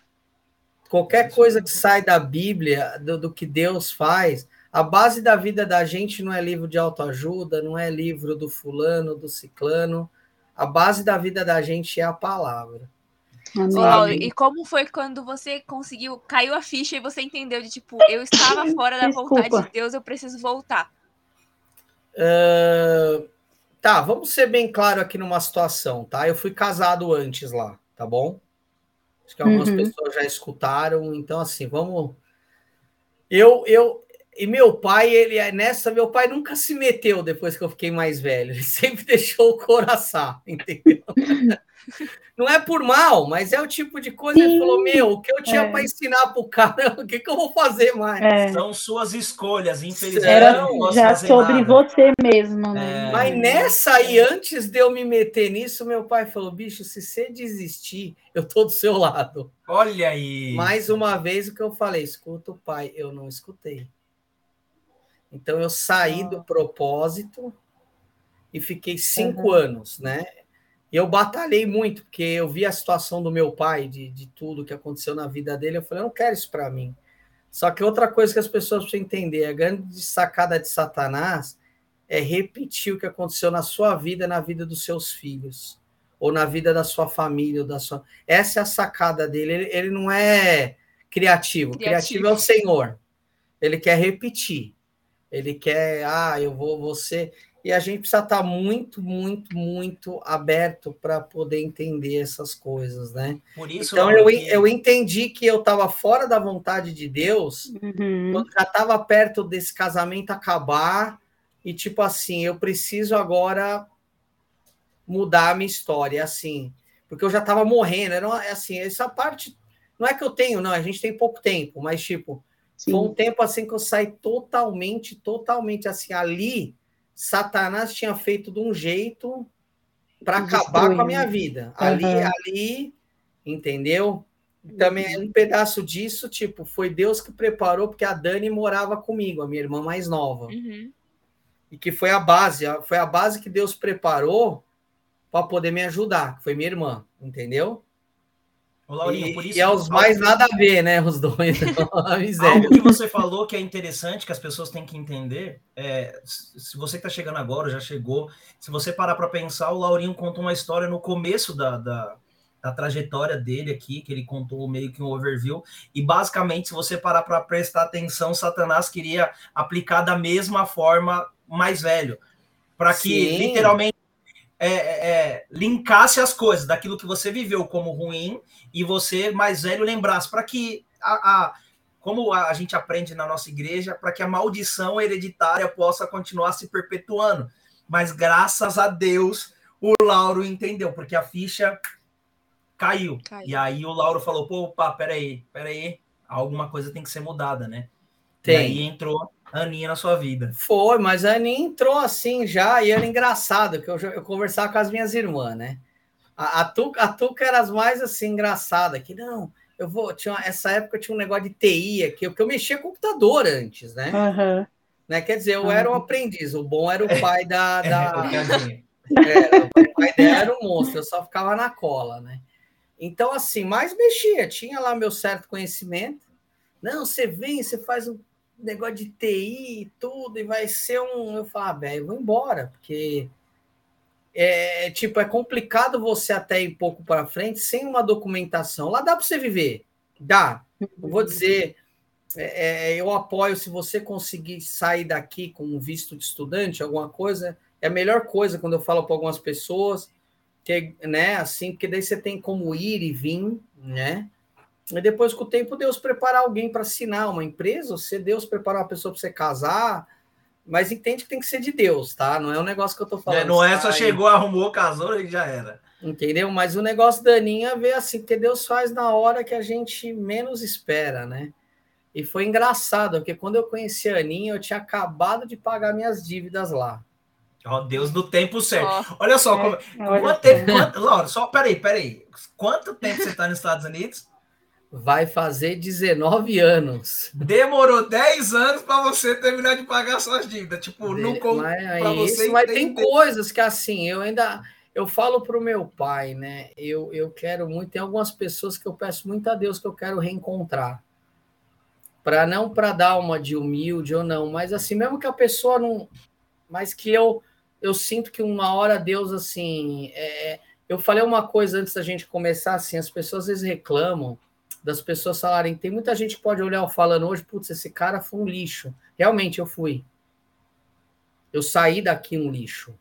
S4: Qualquer coisa que sai da Bíblia, do, do, que Deus faz, a base da vida da gente não é livro de autoajuda, não é livro do fulano, do ciclano. A base da vida da gente é a palavra.
S1: Oh, e como foi quando você conseguiu, caiu a ficha e você entendeu de tipo, eu estava fora da Desculpa. vontade de Deus, eu preciso voltar?
S4: Uh, Tá, vamos ser bem claro aqui numa situação, tá? Eu fui casado antes lá, tá bom? Acho que algumas uhum. pessoas já escutaram, então assim, vamos. Eu, eu, e meu pai, ele é nessa, meu pai nunca se meteu depois que eu fiquei mais velho. Ele sempre deixou o coração, entendeu? Não é por mal, mas é o tipo de coisa que ele falou: Meu, o que eu tinha é. para ensinar para o cara, o que, que eu vou fazer mais?
S2: É. São suas escolhas, infelizmente.
S3: Era já sobre nada. você mesmo. Né?
S4: É. Mas nessa aí, antes de eu me meter nisso, meu pai falou: Bicho, se você desistir, eu tô do seu lado.
S2: Olha aí.
S4: Mais uma vez o que eu falei: Escuta o pai, eu não escutei. Então eu saí do propósito e fiquei cinco uhum. anos, né? eu batalhei muito, porque eu vi a situação do meu pai, de, de tudo que aconteceu na vida dele. Eu falei, eu não quero isso para mim. Só que outra coisa que as pessoas precisam entender, a grande sacada de Satanás é repetir o que aconteceu na sua vida, na vida dos seus filhos, ou na vida da sua família, ou da sua. Essa é a sacada dele. Ele, ele não é criativo. criativo. Criativo é o Senhor. Ele quer repetir. Ele quer, ah, eu vou, você e a gente precisa estar muito, muito, muito aberto para poder entender essas coisas, né? Por isso, então eu, eu entendi que eu estava fora da vontade de Deus uhum. quando já estava perto desse casamento acabar e tipo assim, eu preciso agora mudar a minha história, assim, porque eu já estava morrendo, era uma, assim, essa parte não é que eu tenho, não, a gente tem pouco tempo, mas tipo, Sim. foi um tempo assim que eu saí totalmente, totalmente assim, ali Satanás tinha feito de um jeito para acabar com a minha vida. Uhum. Ali, ali, entendeu? Também um pedaço disso, tipo, foi Deus que preparou, porque a Dani morava comigo, a minha irmã mais nova. Uhum. E que foi a base, foi a base que Deus preparou para poder me ajudar, que foi minha irmã, entendeu? Ô, Laurinho, e, por isso. E é os mais nada a ver, né? Os dois.
S2: algo que você falou que é interessante, que as pessoas têm que entender. É, se você que está chegando agora, já chegou. Se você parar para pensar, o Laurinho conta uma história no começo da, da, da, trajetória dele aqui, que ele contou meio que um overview. E basicamente, se você parar para prestar atenção, Satanás queria aplicar da mesma forma mais velho. Para que Sim. literalmente é, é, é, linkasse as coisas daquilo que você viveu como ruim e você, mais velho, lembrasse para que a, a, como a gente aprende na nossa igreja, para que a maldição hereditária possa continuar se perpetuando. Mas graças a Deus o Lauro entendeu, porque a ficha caiu. caiu. E aí o Lauro falou: pô, opa, peraí, peraí, alguma coisa tem que ser mudada, né? Tem. E aí entrou Aninha na sua vida.
S4: Foi, mas a Aninha entrou assim já, e era engraçado, que eu, eu conversava com as minhas irmãs, né? A, a, Tuca, a Tuca era as mais assim, engraçada, que não, eu vou. Tinha, essa época tinha um negócio de TI aqui, porque eu mexia computador antes, né? Uhum. né? Quer dizer, eu uhum. era um aprendiz, o bom era o pai da. da... É, o pai dela era um monstro, eu só ficava na cola, né? Então, assim, mais mexia, tinha lá meu certo conhecimento. Não, você vem, você faz um negócio de TI e tudo, e vai ser um. Eu falo, ah, velho, vou embora, porque é tipo, é complicado você até ir pouco para frente sem uma documentação. Lá dá para você viver, dá. Eu vou dizer, é, é, eu apoio se você conseguir sair daqui com um visto de estudante, alguma coisa, é a melhor coisa quando eu falo para algumas pessoas, que, né, assim, porque daí você tem como ir e vir, né? E depois, com o tempo, Deus preparar alguém para assinar uma empresa, ou se Deus preparar uma pessoa para você casar, mas entende que tem que ser de Deus, tá? Não é um negócio que eu tô falando. É,
S2: não é só chegou, arrumou, casou e já era.
S4: Entendeu? Mas o negócio da Aninha veio assim, porque Deus faz na hora que a gente menos espera, né? E foi engraçado, porque quando eu conheci a Aninha, eu tinha acabado de pagar minhas dívidas lá.
S2: Ó, oh, Deus no tempo certo. Oh, olha só, é, como, olha quanto tempo. Quanto, Laura, só peraí, peraí. Quanto tempo você está nos Estados Unidos?
S4: Vai fazer 19 anos.
S2: Demorou 10 anos para você terminar de pagar suas dívidas. Tipo, não
S4: para você. Mas tem coisas que assim, eu ainda. Eu falo para o meu pai, né? Eu, eu quero muito. Tem algumas pessoas que eu peço muito a Deus que eu quero reencontrar para não para dar uma de humilde ou não, mas assim, mesmo que a pessoa não. Mas que eu eu sinto que uma hora Deus, assim. É, eu falei uma coisa antes da gente começar, assim, as pessoas às vezes reclamam das pessoas falarem. Tem muita gente que pode olhar falando hoje, putz, esse cara foi um lixo. Realmente eu fui. Eu saí daqui um lixo.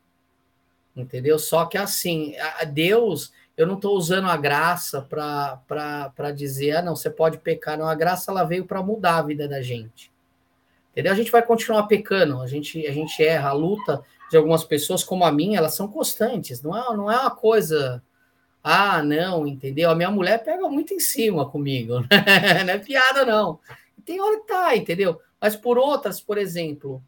S4: Entendeu? Só que assim, Deus, eu não estou usando a graça para dizer, ah, não, você pode pecar. Não, a graça ela veio para mudar a vida da gente. Entendeu? A gente vai continuar pecando, a gente, a gente erra, a luta de algumas pessoas como a minha, elas são constantes, não é, não é uma coisa, ah, não, entendeu? A minha mulher pega muito em cima comigo, né? não é piada, não. Tem hora que tá, entendeu? Mas por outras, por exemplo,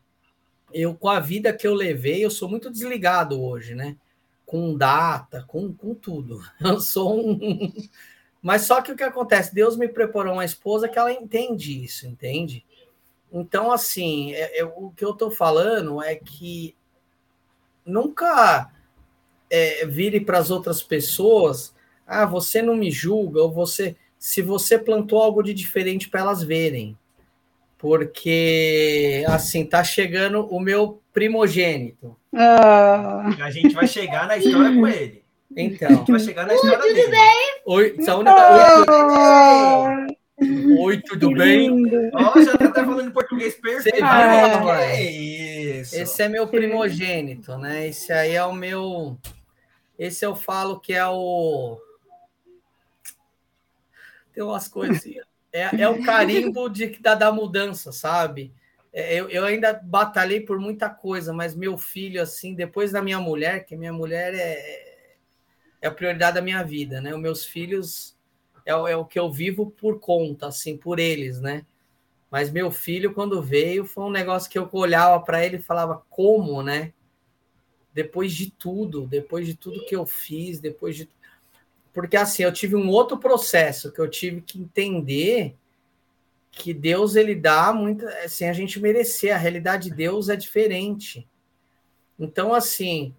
S4: eu com a vida que eu levei, eu sou muito desligado hoje, né? Com data, com, com tudo. Eu sou um. Mas só que o que acontece? Deus me preparou uma esposa que ela entende isso, entende? Então, assim, é, é, o que eu estou falando é que nunca é, vire para as outras pessoas, ah, você não me julga, ou você, se você plantou algo de diferente para elas verem. Porque, assim, tá chegando o meu primogênito.
S2: Ah. A gente vai chegar na história com ele.
S4: Então. A gente
S2: vai chegar na história Oi, dele.
S4: Oi, saúde, Oi, Oi, tudo bem?
S2: Ó, oh, já tá falando português perfeito. Ah,
S4: é isso. Esse é meu primogênito, né? Esse aí é o meu. Esse eu falo que é o. Tem umas coisinhas. É, é o carimbo de, da, da mudança, sabe? É, eu, eu ainda batalhei por muita coisa, mas meu filho, assim, depois da minha mulher, que minha mulher é, é a prioridade da minha vida, né? Os meus filhos é, é o que eu vivo por conta, assim, por eles, né? Mas meu filho, quando veio, foi um negócio que eu olhava para ele e falava, como, né? Depois de tudo, depois de tudo que eu fiz, depois de. Porque assim, eu tive um outro processo que eu tive que entender que Deus ele dá muito sem a gente merecer. A realidade de Deus é diferente. Então, assim,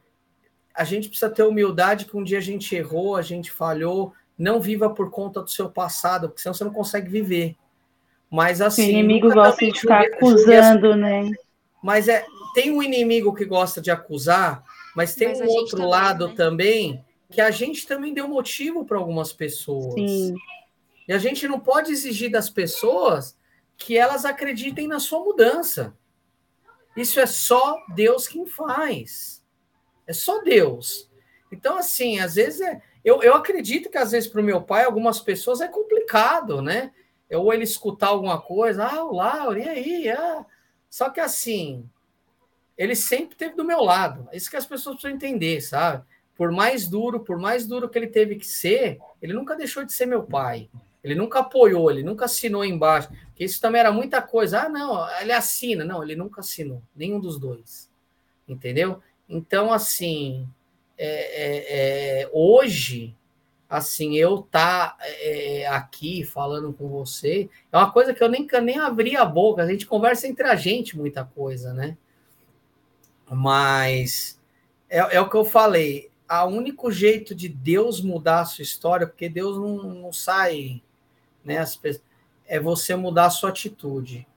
S4: a gente precisa ter humildade que um dia a gente errou, a gente falhou, não viva por conta do seu passado, porque senão você não consegue viver. Mas assim. O
S3: inimigo gosta de ficar acusando, né?
S4: Mas é, tem um inimigo que gosta de acusar, mas tem mas um outro também, lado né? também que a gente também deu motivo para algumas pessoas. Sim. E a gente não pode exigir das pessoas que elas acreditem na sua mudança. Isso é só Deus quem faz. É só Deus. Então, assim, às vezes é, eu, eu acredito que às vezes para o meu pai, algumas pessoas é complicado, né? Ou ele escutar alguma coisa, ah, o Laura, e aí? Ah. Só que assim, ele sempre teve do meu lado. É isso que as pessoas precisam entender, sabe? Por mais duro, por mais duro que ele teve que ser, ele nunca deixou de ser meu pai. Ele nunca apoiou, ele nunca assinou embaixo. Porque isso também era muita coisa. Ah, não, ele assina. Não, ele nunca assinou. Nenhum dos dois. Entendeu? Então, assim, é, é, é, hoje, assim, eu tá é, aqui falando com você, é uma coisa que eu nem, nem abri a boca, a gente conversa entre a gente muita coisa, né? Mas é, é o que eu falei, o único jeito de Deus mudar a sua história, porque Deus não, não sai, né? As, é você mudar a sua atitude.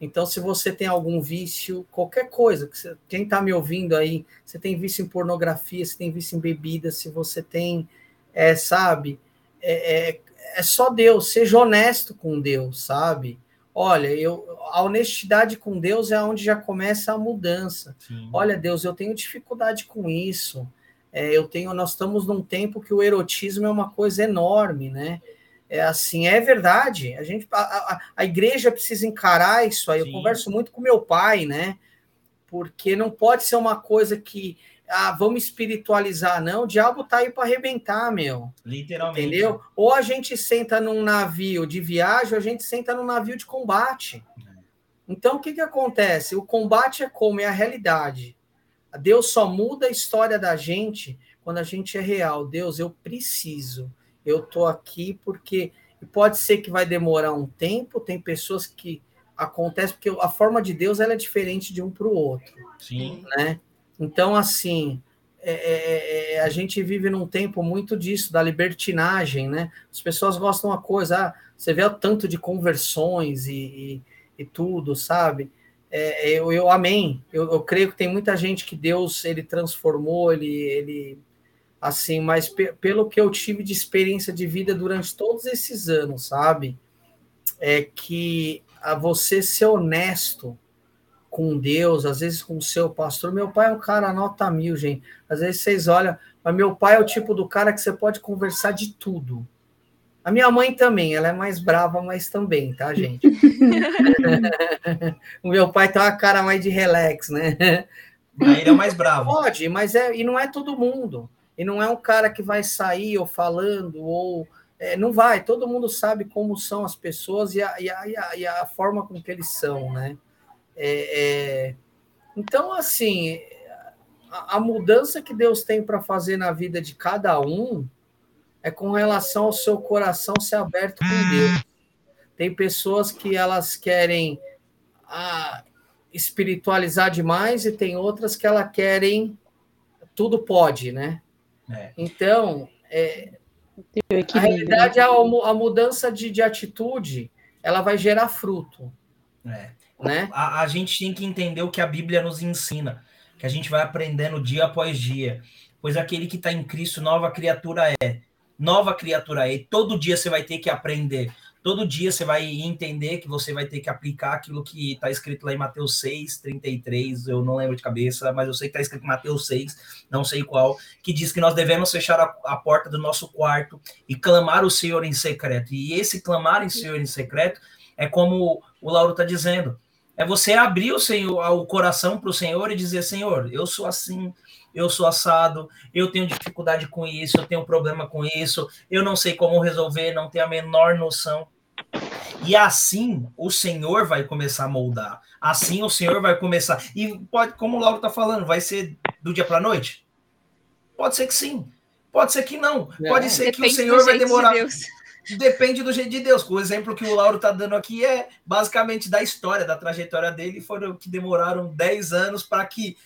S4: Então, se você tem algum vício, qualquer coisa, quem está me ouvindo aí, você tem vício em pornografia, você tem vício em bebida, se você tem, é, sabe, é, é, é só Deus, seja honesto com Deus, sabe? Olha, eu, a honestidade com Deus é onde já começa a mudança. Sim. Olha, Deus, eu tenho dificuldade com isso. É, eu tenho, nós estamos num tempo que o erotismo é uma coisa enorme, né? É assim, é verdade. A gente, a, a, a igreja precisa encarar isso aí. Sim. Eu converso muito com meu pai, né? Porque não pode ser uma coisa que ah, vamos espiritualizar, não. O diabo tá aí para arrebentar, meu.
S2: Literalmente.
S4: Entendeu? Ou a gente senta num navio de viagem, ou a gente senta num navio de combate. Então, o que, que acontece? O combate é como? É a realidade. Deus só muda a história da gente quando a gente é real. Deus, eu preciso. Eu tô aqui porque pode ser que vai demorar um tempo. Tem pessoas que acontece porque a forma de Deus ela é diferente de um para o outro.
S2: Sim.
S4: Né? Então, assim, é, é, é, a gente vive num tempo muito disso, da libertinagem, né? As pessoas gostam uma coisa, ah, você vê o tanto de conversões e, e, e tudo, sabe? É, eu, eu amém. Eu, eu, creio que tem muita gente que Deus ele transformou, ele, ele assim, mas pe pelo que eu tive de experiência de vida durante todos esses anos, sabe? É que a você ser honesto com Deus, às vezes com o seu pastor. Meu pai é um cara nota mil, gente. Às vezes vocês olham, mas meu pai é o tipo do cara que você pode conversar de tudo. A minha mãe também, ela é mais brava, mas também, tá, gente? o meu pai tem uma cara mais de relax, né?
S2: ele é mais bravo.
S4: Pode, mas é, e não é todo mundo. E não é um cara que vai sair ou falando, ou é, não vai. Todo mundo sabe como são as pessoas e a, e a, e a forma com que eles são, né? É, é... Então, assim, a, a, mudança que Deus tem para fazer na vida de cada um é com relação ao seu coração ser aberto com Deus. Tem pessoas que elas querem ah, espiritualizar demais e tem outras que elas querem tudo pode, né? É. Então, é, a realidade é a, a mudança de, de atitude, ela vai gerar fruto.
S2: É. Né? A, a gente tem que entender o que a Bíblia nos ensina, que a gente vai aprendendo dia após dia. Pois aquele que está em Cristo, nova criatura é. Nova criatura é. E todo dia você vai ter que aprender. Todo dia você vai entender que você vai ter que aplicar aquilo que está escrito lá em Mateus 6, 33, eu não lembro de cabeça, mas eu sei que está escrito em Mateus 6, não sei qual, que diz que nós devemos fechar a, a, porta do nosso quarto e clamar o Senhor em secreto. E esse clamar em Senhor em secreto é como o Lauro está dizendo. É você abrir o, Senhor, o coração para o Senhor e dizer: Senhor, eu sou assim, eu sou assado, eu tenho dificuldade com isso, eu tenho problema com isso, eu não sei como resolver, não tenho a menor noção. E assim o Senhor vai começar a moldar. Assim o Senhor vai começar. E pode, como o Lauro está falando, vai ser do dia para a noite? Pode ser que sim. Pode ser que não. Pode ser que o Senhor vai demorar. De Depende do jeito de Deus. O exemplo que o Lauro está dando aqui é basicamente da história, da trajetória dele. Foram que demoraram 10 anos para que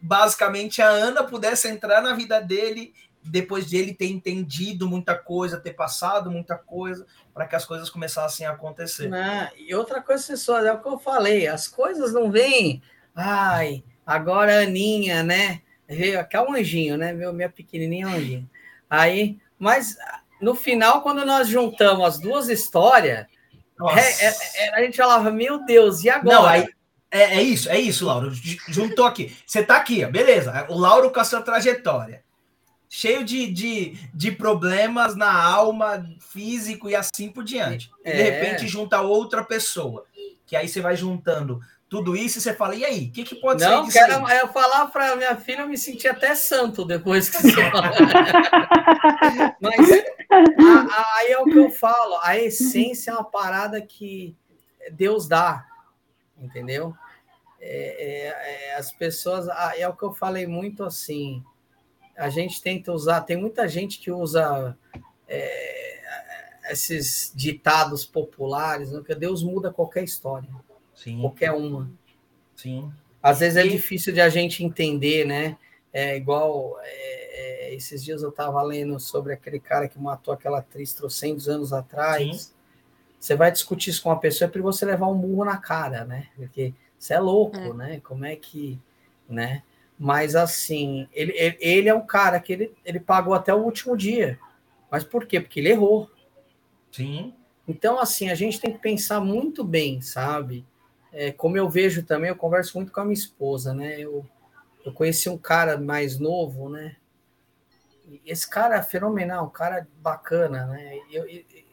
S2: basicamente a Ana pudesse entrar na vida dele depois de ele ter entendido muita coisa, ter passado muita coisa, para que as coisas começassem a acontecer.
S4: Ah, e outra coisa, pessoal, é o que eu falei, as coisas não vêm, ai, agora a Aninha, né? Veio aqui é anjinho, né? Meu, minha pequenininha anjinho. Aí, mas no final, quando nós juntamos as duas histórias, é, é, é, a gente falava, meu Deus, e agora? Não, aí,
S2: é, é, isso, é isso, Lauro. Juntou aqui. Você tá aqui, beleza. O Lauro com a sua trajetória. Cheio de, de, de problemas na alma, físico e assim por diante. E de é. repente junta outra pessoa. Que aí você vai juntando tudo isso e você fala, e aí, o que, que pode
S4: não, sair disso quero, aí? Eu falar para minha filha, eu me senti até santo depois que você falou. Mas a, a, aí é o que eu falo, a essência é uma parada que Deus dá, entendeu? É, é, é, as pessoas, é o que eu falei muito assim, a gente tenta usar, tem muita gente que usa é, esses ditados populares, né, que Deus muda qualquer história. Sim. Qualquer uma.
S2: Sim.
S4: Às vezes é difícil de a gente entender, né? É igual é, é, esses dias eu estava lendo sobre aquele cara que matou aquela atriz trocentos anos atrás. Sim. Você vai discutir isso com uma pessoa é para você levar um murro na cara, né? Porque você é louco, é. né? Como é que, né? Mas assim, ele, ele é um cara que ele, ele pagou até o último dia. Mas por quê? Porque ele errou.
S2: Sim.
S4: Então, assim, a gente tem que pensar muito bem, sabe? É, como eu vejo também, eu converso muito com a minha esposa, né? Eu, eu conheci um cara mais novo, né? esse cara é fenomenal, um cara bacana, né? E eu, e,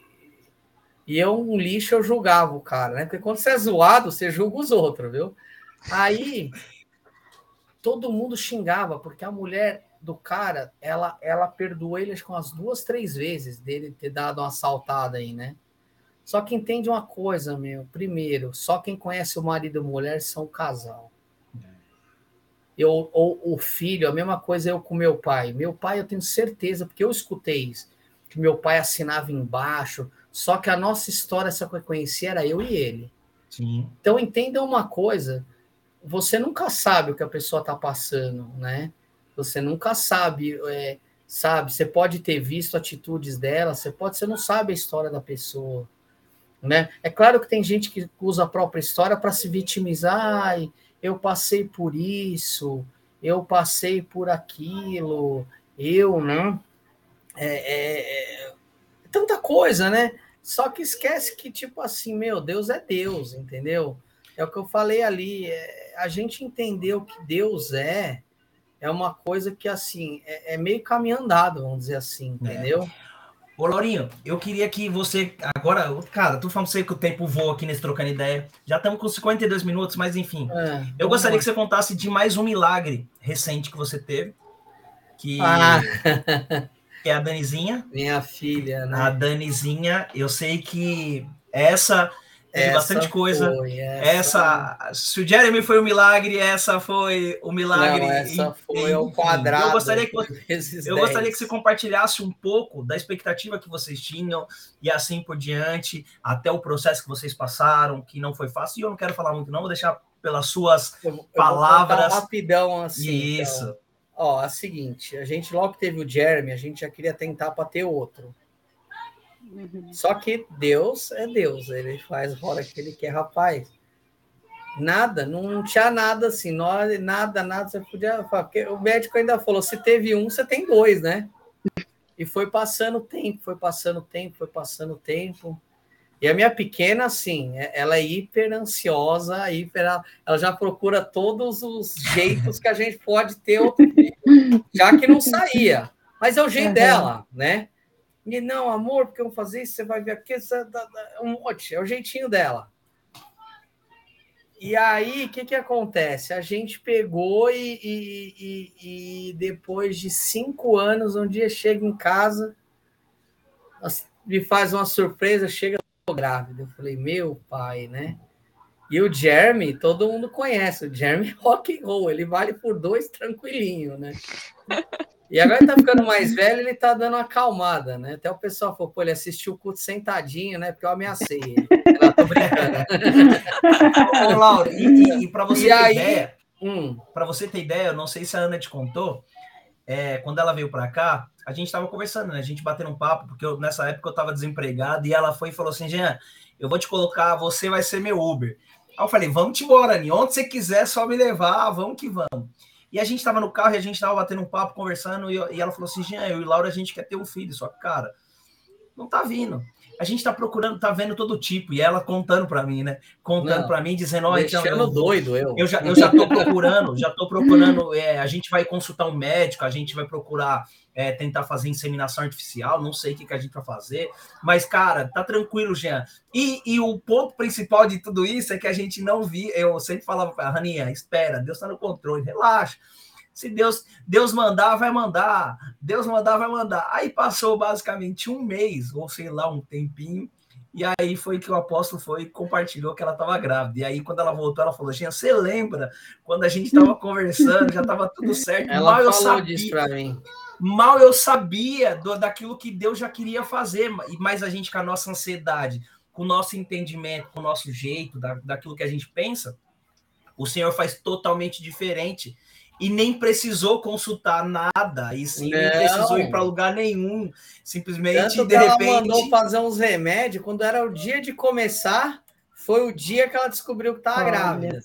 S4: e eu, um lixo, eu julgava o cara, né? Porque quando você é zoado, você julga os outros, viu? Aí, todo mundo xingava, porque a mulher do cara, ela, ela perdoou eles com as duas, três vezes dele ter dado uma assaltada aí, né? Só que entende uma coisa, meu. Primeiro, só quem conhece o marido e a mulher são o casal. Eu, ou o filho, a mesma coisa eu com meu pai. Meu pai, eu tenho certeza, porque eu escutei isso, que meu pai assinava embaixo, só que a nossa história, só que eu conhecia, era eu e ele.
S2: Sim.
S4: Então entenda uma coisa, você nunca sabe o que a pessoa está passando, né? Você nunca sabe, é, sabe? Você pode ter visto atitudes dela, você pode, você não sabe a história da pessoa, né? É claro que tem gente que usa a própria história para se vitimizar. Ai, eu passei por isso, eu passei por aquilo, eu, né? É, é, é, tanta coisa, né? Só que esquece que, tipo assim, meu, Deus é Deus, entendeu? É o que eu falei ali. É, a gente entender o que Deus é, é uma coisa que, assim, é, é meio caminho andado, vamos dizer assim, é.
S2: Ô, Laurinho, eu queria que você. Agora, cara, tu falando sei que o tempo voa aqui nesse trocando ideia. Já estamos com 52 minutos, mas enfim. É, eu gostaria que você contasse de mais um milagre recente que você teve. Que, ah. que é a Danizinha.
S4: Minha filha, né?
S2: A Danizinha, eu sei que essa Teve essa bastante coisa. Foi, essa... essa... Se o Jeremy foi um milagre, essa foi o milagre. Não,
S4: essa foi o quadrado.
S2: Eu gostaria, que você, eu gostaria que você compartilhasse um pouco da expectativa que vocês tinham e assim por diante, até o processo que vocês passaram, que não foi fácil. E eu não quero falar muito, não, vou deixar pelas suas eu, palavras.
S4: Eu rapidão assim.
S2: Isso.
S4: Então. Ó, é o seguinte, a gente logo que teve o Jeremy, a gente já queria tentar para ter outro. Uhum. Só que Deus é Deus, ele faz a hora que ele quer, rapaz. Nada, não tinha nada assim, nada, nada, nada. Você podia falar, porque o médico ainda falou: se teve um, você tem dois, né? E foi passando o tempo, foi passando o tempo, foi passando o tempo. E a minha pequena, assim, é, ela é hiper ansiosa, hiper, ela já procura todos os jeitos que a gente pode ter outro já que não saía. Mas é o jeito uhum. dela, né? E não, amor, porque eu vou fazer isso, você vai ver aqui, um monte, é o jeitinho dela. E aí, o que, que acontece? A gente pegou e, e, e, e, depois de cinco anos, um dia chega em casa, me faz uma surpresa, chega grávida. Eu falei, meu pai, né? E o Jeremy, todo mundo conhece, o Jeremy rock and roll, ele vale por dois tranquilinho, né? E agora ele tá ficando mais velho, ele tá dando uma acalmada, né? Até o pessoal falou, pô, ele assistiu o culto sentadinho, né? Porque eu ameacei ele. Ela tô brincando.
S2: Ô, Laura, e, e, e para você e ter aí, ideia, hum. para você ter ideia, eu não sei se a Ana te contou, é, quando ela veio para cá, a gente tava conversando, né? A gente batendo um papo, porque eu, nessa época eu tava desempregado, e ela foi e falou assim, Jean, eu vou te colocar, você vai ser meu Uber. Aí eu falei, vamos embora, Ani, onde você quiser, só me levar, vamos que vamos. E a gente estava no carro e a gente estava batendo um papo, conversando, e, e ela falou assim: Jean, eu e Laura, a gente quer ter um filho, só que, cara, não tá vindo. A gente tá procurando, tá vendo todo tipo, e ela contando para mim, né? Contando para mim, dizendo: Ó,
S4: então, eu, doido, eu.
S2: Eu já, eu já tô procurando, já tô procurando. É, a gente vai consultar um médico, a gente vai procurar é, tentar fazer inseminação artificial, não sei o que, que a gente vai fazer, mas, cara, tá tranquilo, Jean. E, e o ponto principal de tudo isso é que a gente não via, eu sempre falava para Raninha, espera, Deus tá no controle, relaxa. Se Deus, Deus mandar, vai mandar. Deus mandar, vai mandar. Aí passou basicamente um mês, ou sei lá, um tempinho, e aí foi que o apóstolo foi e compartilhou que ela estava grávida. E aí, quando ela voltou, ela falou: Gente, você lembra quando a gente estava conversando, já estava tudo certo.
S4: Ela falou eu sabia. disso para mim
S2: mal eu sabia do, daquilo que Deus já queria fazer, mas a gente com a nossa ansiedade, com o nosso entendimento, com o nosso jeito, da, daquilo que a gente pensa, o Senhor faz totalmente diferente. E nem precisou consultar nada, e sim, nem precisou ir para lugar nenhum. Simplesmente, Tanto de repente. Ela mandou
S4: fazer uns remédios quando era o dia de começar foi o dia que ela descobriu que estava grávida.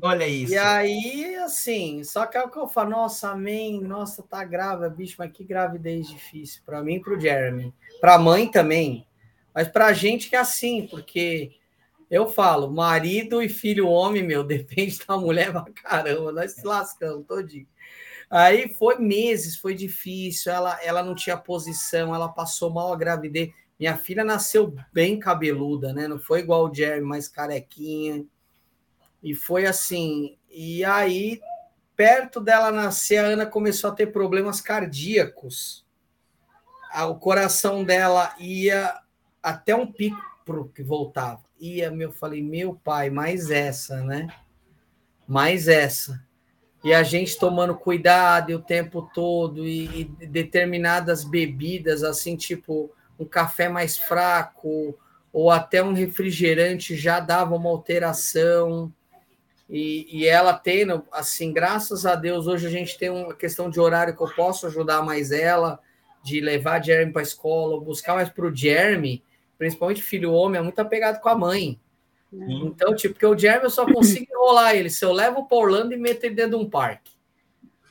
S2: Olha isso.
S4: E aí, assim, só que é o que eu falo, nossa, amém, nossa, tá grávida, bicho, mas que gravidez difícil para mim e para o Jeremy. Para a mãe também, mas para a gente que é assim, porque eu falo, marido e filho homem, meu, depende da mulher pra caramba, nós se lascamos todinho. Aí foi meses, foi difícil, ela, ela não tinha posição, ela passou mal a gravidez. Minha filha nasceu bem cabeluda, né? Não foi igual o Jerry, mais carequinha. E foi assim. E aí perto dela nascer, a Ana começou a ter problemas cardíacos. O coração dela ia até um pico que voltava. Ia, eu falei, meu pai, mais essa, né? Mais essa. E a gente tomando cuidado o tempo todo, e, e determinadas bebidas, assim, tipo um café mais fraco, ou até um refrigerante já dava uma alteração. E, e, ela tendo, assim, graças a Deus, hoje a gente tem uma questão de horário que eu posso ajudar mais ela, de levar a Jeremy para a escola, buscar mais para o Jeremy, principalmente filho homem, é muito apegado com a mãe. Então, tipo, porque o Jeremy eu só consigo enrolar ele se eu levo para Orlando e meto ele dentro de um parque.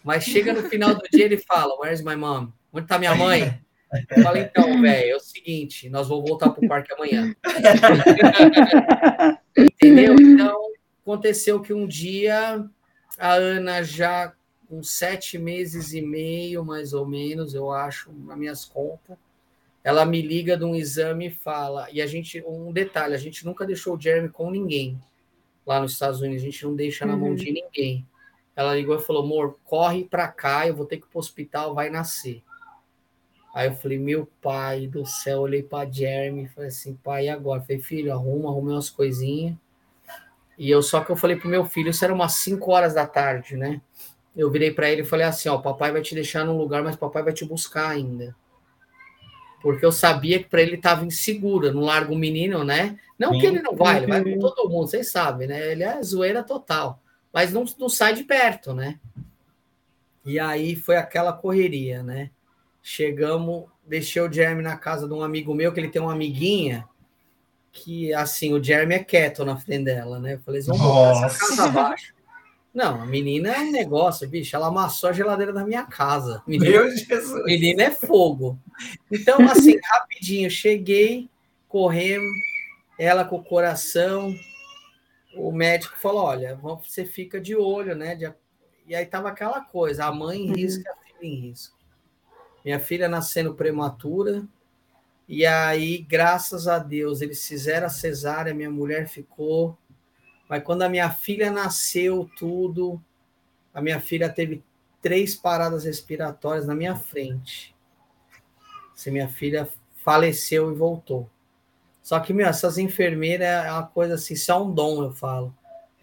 S4: Mas chega no final do dia ele fala: Where's my mom? Onde está minha mãe? Eu falei, então, velho, é o seguinte, nós vamos voltar para o parque amanhã. Entendeu? Então, aconteceu que um dia a Ana já com sete meses e meio, mais ou menos, eu acho, nas minhas contas, ela me liga de um exame e fala, e a gente, um detalhe, a gente nunca deixou o Jeremy com ninguém lá nos Estados Unidos, a gente não deixa na uhum. mão de ninguém. Ela ligou e falou, amor, corre para cá, eu vou ter que ir pro hospital, vai nascer. Aí eu falei, meu pai do céu, olhei para Jeremy, falei assim, pai, e agora? falei, filho, arruma, arrumei umas coisinhas. E eu só que eu falei pro meu filho, isso era umas 5 horas da tarde, né? Eu virei para ele e falei assim, ó, papai vai te deixar num lugar, mas papai vai te buscar ainda porque eu sabia que para ele estava inseguro, não larga o menino, né? Não Sim. que ele não vai, ele vai com todo mundo, vocês sabem, né? Ele é zoeira total, mas não, não sai de perto, né? E aí foi aquela correria, né? Chegamos, deixei o Jeremy na casa de um amigo meu, que ele tem uma amiguinha, que assim, o Jeremy é quieto na frente dela, né? Eu falei, vamos botar essa casa abaixo. Não, a menina é um negócio, bicho. Ela amassou a geladeira da minha casa. Menina, Meu Jesus. Menina é fogo. Então, assim, rapidinho, cheguei, corremos, ela com o coração. O médico falou: olha, você fica de olho, né? E aí tava aquela coisa: a mãe em risco e a filha em risco. Minha filha nascendo prematura. E aí, graças a Deus, eles fizeram a cesárea, minha mulher ficou mas quando a minha filha nasceu, tudo, a minha filha teve três paradas respiratórias na minha frente. Se minha filha faleceu e voltou. Só que, meu, essas enfermeiras é uma coisa assim, isso é um dom, eu falo.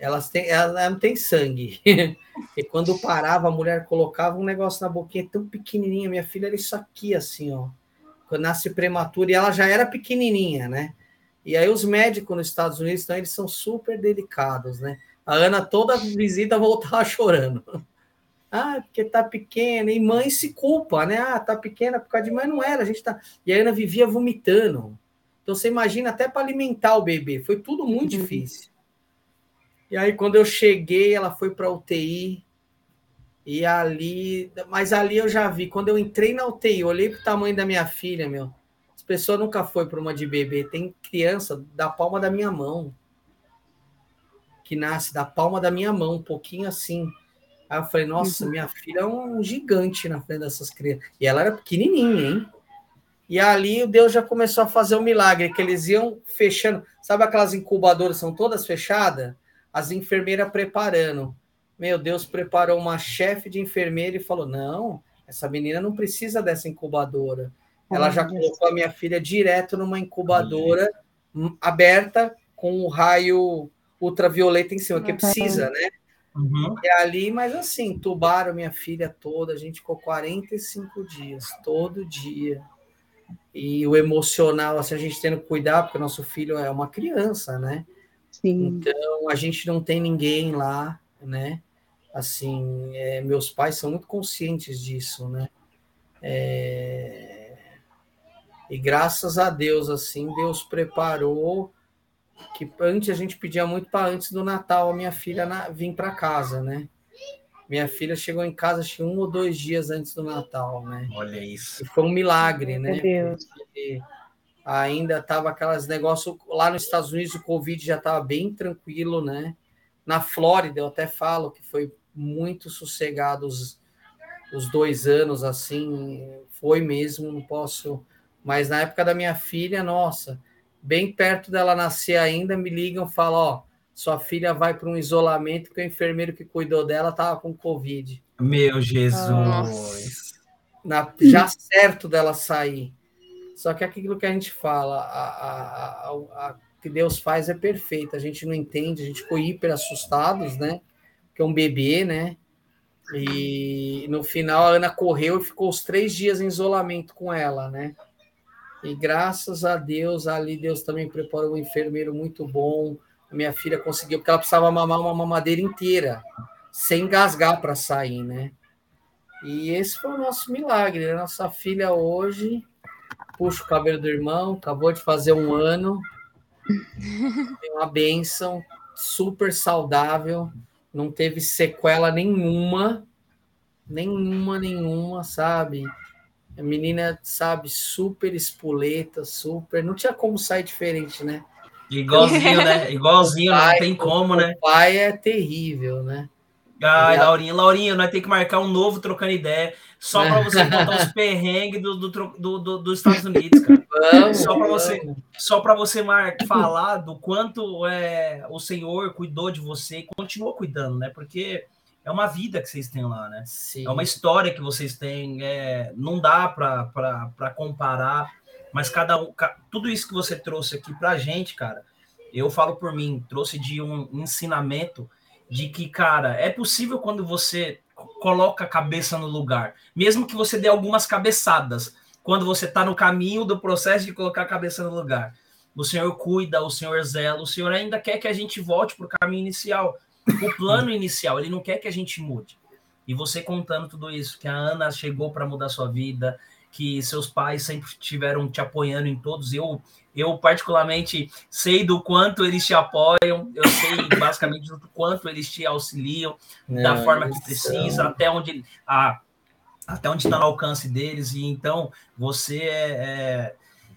S4: Elas têm, elas não têm sangue. e quando parava, a mulher colocava um negócio na boquinha tão pequenininha. Minha filha era isso aqui, assim, ó. Quando nasce prematura, e ela já era pequenininha, né? E aí os médicos nos Estados Unidos, então, eles são super delicados, né? A Ana toda visita voltava chorando. Ah, porque tá pequena, e mãe se culpa, né? Ah, tá pequena por causa de mãe, não era, a gente tá. E a Ana vivia vomitando. Então você imagina até para alimentar o bebê, foi tudo muito uhum. difícil. E aí quando eu cheguei, ela foi para UTI. E ali, mas ali eu já vi, quando eu entrei na UTI, olhei pro tamanho da minha filha, meu. As pessoas nunca foi para uma de bebê. Tem criança da palma da minha mão. Que nasce da palma da minha mão, um pouquinho assim. Aí eu falei, nossa, minha filha é um gigante na frente dessas crianças. E ela era pequenininha, hein? E ali o Deus já começou a fazer o um milagre, que eles iam fechando. Sabe aquelas incubadoras são todas fechadas? As enfermeiras preparando. Meu Deus, preparou uma chefe de enfermeira e falou: não, essa menina não precisa dessa incubadora. Ela já colocou a minha filha direto numa incubadora aberta com o raio ultravioleta em cima, que precisa, né? Uhum. E ali, mas assim, tubaram minha filha toda, a gente ficou 45 dias, todo dia. E o emocional, assim, a gente tendo que cuidar, porque nosso filho é uma criança, né? Sim. Então, a gente não tem ninguém lá, né? Assim, é, meus pais são muito conscientes disso, né? É, e graças a Deus, assim, Deus preparou que antes a gente pedia muito para antes do Natal a minha filha na, vir para casa, né? Minha filha chegou em casa acho que um ou dois dias antes do Natal, né?
S2: Olha isso.
S4: E foi um milagre, né? Deus. Porque ainda tava aquelas negócios lá nos Estados Unidos o Covid já estava bem tranquilo, né? Na Flórida eu até falo que foi muito sossegado os, os dois anos, assim, foi mesmo, não posso mas na época da minha filha, nossa, bem perto dela nascer ainda, me ligam e falam: Ó, sua filha vai para um isolamento porque o enfermeiro que cuidou dela estava com Covid.
S2: Meu Jesus!
S4: Na, já certo dela sair. Só que aquilo que a gente fala, a, a, a, a que Deus faz é perfeito. A gente não entende, a gente ficou hiper assustados, né? Que é um bebê, né? E no final a Ana correu e ficou os três dias em isolamento com ela, né? E graças a Deus, ali Deus também preparou um enfermeiro muito bom. minha filha conseguiu, porque ela precisava mamar uma mamadeira inteira, sem engasgar para sair, né? E esse foi o nosso milagre. A nossa filha hoje puxa o cabelo do irmão, acabou de fazer um ano. Tem uma benção, super saudável, não teve sequela nenhuma, nenhuma, nenhuma, sabe? A menina, sabe, super espoleta, super. Não tinha como sair diferente, né?
S2: Igualzinho, né? Igualzinho, pai, não tem como, né?
S4: O pai é terrível, né?
S2: Ai, Laurinha, Laurinha, nós temos que marcar um novo trocando ideia, só para você contar os perrengues do, do, do, do, dos Estados Unidos, cara. Vamos, só para você, só para você mar, falar do quanto é, o Senhor cuidou de você e continua cuidando, né? Porque é uma vida que vocês têm lá, né? Sim. É uma história que vocês têm. É, não dá para comparar, mas cada um, tudo isso que você trouxe aqui para a gente, cara, eu falo por mim, trouxe de um ensinamento de que, cara, é possível quando você coloca a cabeça no lugar, mesmo que você dê algumas cabeçadas, quando você está no caminho do processo de colocar a cabeça no lugar. O Senhor cuida, o Senhor zela, o Senhor ainda quer que a gente volte para o caminho inicial o plano inicial, ele não quer que a gente mude. E você contando tudo isso, que a Ana chegou para mudar sua vida, que seus pais sempre estiveram te apoiando em todos. Eu, eu particularmente sei do quanto eles te apoiam, eu sei basicamente do quanto eles te auxiliam da forma que precisa, até onde a, até onde está no alcance deles. E então você é, é,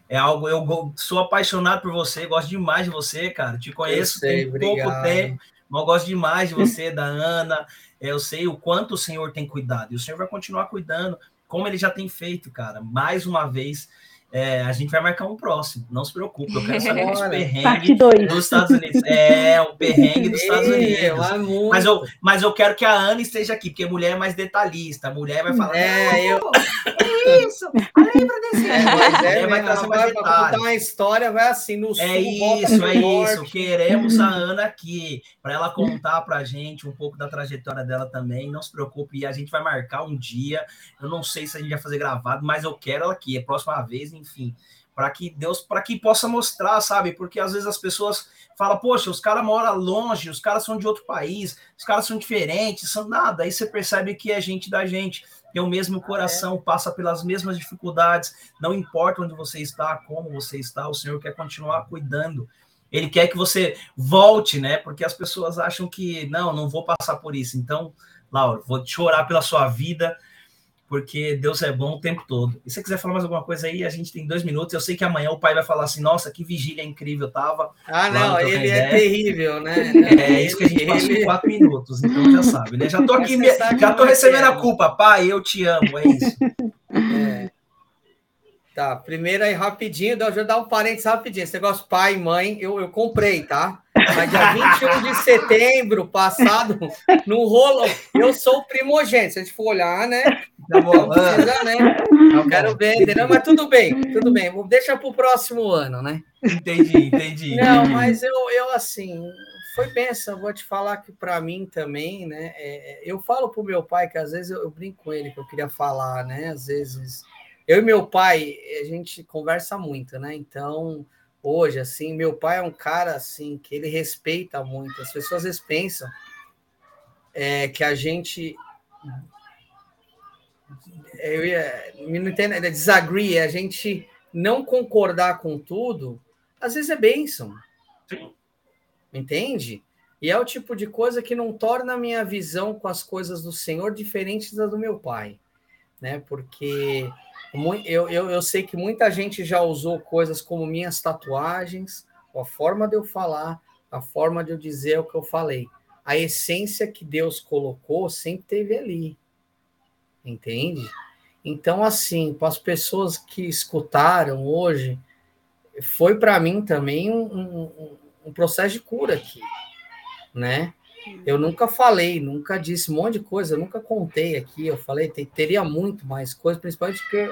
S2: é, algo. Eu sou apaixonado por você, gosto demais de você, cara. Te conheço sei, tem obrigado. pouco tempo eu gosto demais de você, da Ana. Eu sei o quanto o Senhor tem cuidado. E o Senhor vai continuar cuidando, como ele já tem feito, cara. Mais uma vez, é, a gente vai marcar um próximo. Não se preocupe, eu quero saber os perrengues dos Estados Unidos. É, o perrengue dos Estados Unidos. Mas eu, mas eu quero que a Ana esteja aqui, porque a mulher é mais detalhista. A mulher vai falar.
S4: É, eu.
S1: É isso! Lembra desse. É,
S4: mas é, vai trazer mais contar uma história, vai assim, no
S2: É isso, é isso. Queremos a Ana aqui, para ela contar pra gente um pouco da trajetória dela também. Não se preocupe, a gente vai marcar um dia. Eu não sei se a gente vai fazer gravado, mas eu quero ela aqui. É a próxima vez, enfim, para que Deus, para que possa mostrar, sabe? Porque às vezes as pessoas falam, poxa, os caras moram longe, os caras são de outro país, os caras são diferentes, são nada. Aí você percebe que é gente da gente, tem o mesmo coração, passa pelas mesmas dificuldades, não importa onde você está, como você está, o Senhor quer continuar cuidando. Ele quer que você volte, né? Porque as pessoas acham que não, não vou passar por isso. Então, Laura, vou chorar pela sua vida, porque Deus é bom o tempo todo. E se você quiser falar mais alguma coisa aí, a gente tem dois minutos. Eu sei que amanhã o pai vai falar assim: nossa, que vigília incrível tava.
S4: Ah, não, ele é ideia. é terrível, né?
S2: É isso que a gente passou em quatro minutos, então já sabe, né? Já tô aqui, já tô recebendo a culpa, pai, eu te amo, é isso. É.
S4: Tá, primeiro aí rapidinho, deixa eu dar um parênteses rapidinho. Esse negócio pai e mãe, eu, eu comprei, tá? Mas dia 21 de setembro passado, no rolo, eu sou o primogênito. Se a gente for olhar, né? Tá bom, precisa, né? Eu quero ver, entendeu? Mas tudo bem, tudo bem. Deixa para o próximo ano, né?
S2: Entendi, entendi.
S4: Não, mas eu, eu assim, foi benção. Vou te falar que para mim também, né? É, eu falo para o meu pai que às vezes eu, eu brinco com ele que eu queria falar, né? Às vezes eu e meu pai, a gente conversa muito, né? Então hoje, assim, meu pai é um cara assim que ele respeita muito. As pessoas vezes pensam é, que a gente eu ia, me não entendo, é disagree, é a gente não concordar com tudo, às vezes é bênção. Entende? E é o tipo de coisa que não torna a minha visão com as coisas do Senhor diferente da do meu pai, né? Porque eu, eu, eu sei que muita gente já usou coisas como minhas tatuagens, a forma de eu falar, a forma de eu dizer o que eu falei. A essência que Deus colocou sempre teve ali. Entende? Então, assim, para as pessoas que escutaram hoje, foi para mim também um, um, um, processo de cura aqui. né? Eu nunca falei, nunca disse um monte de coisa, eu nunca contei aqui. Eu falei, teria muito mais coisa, principalmente porque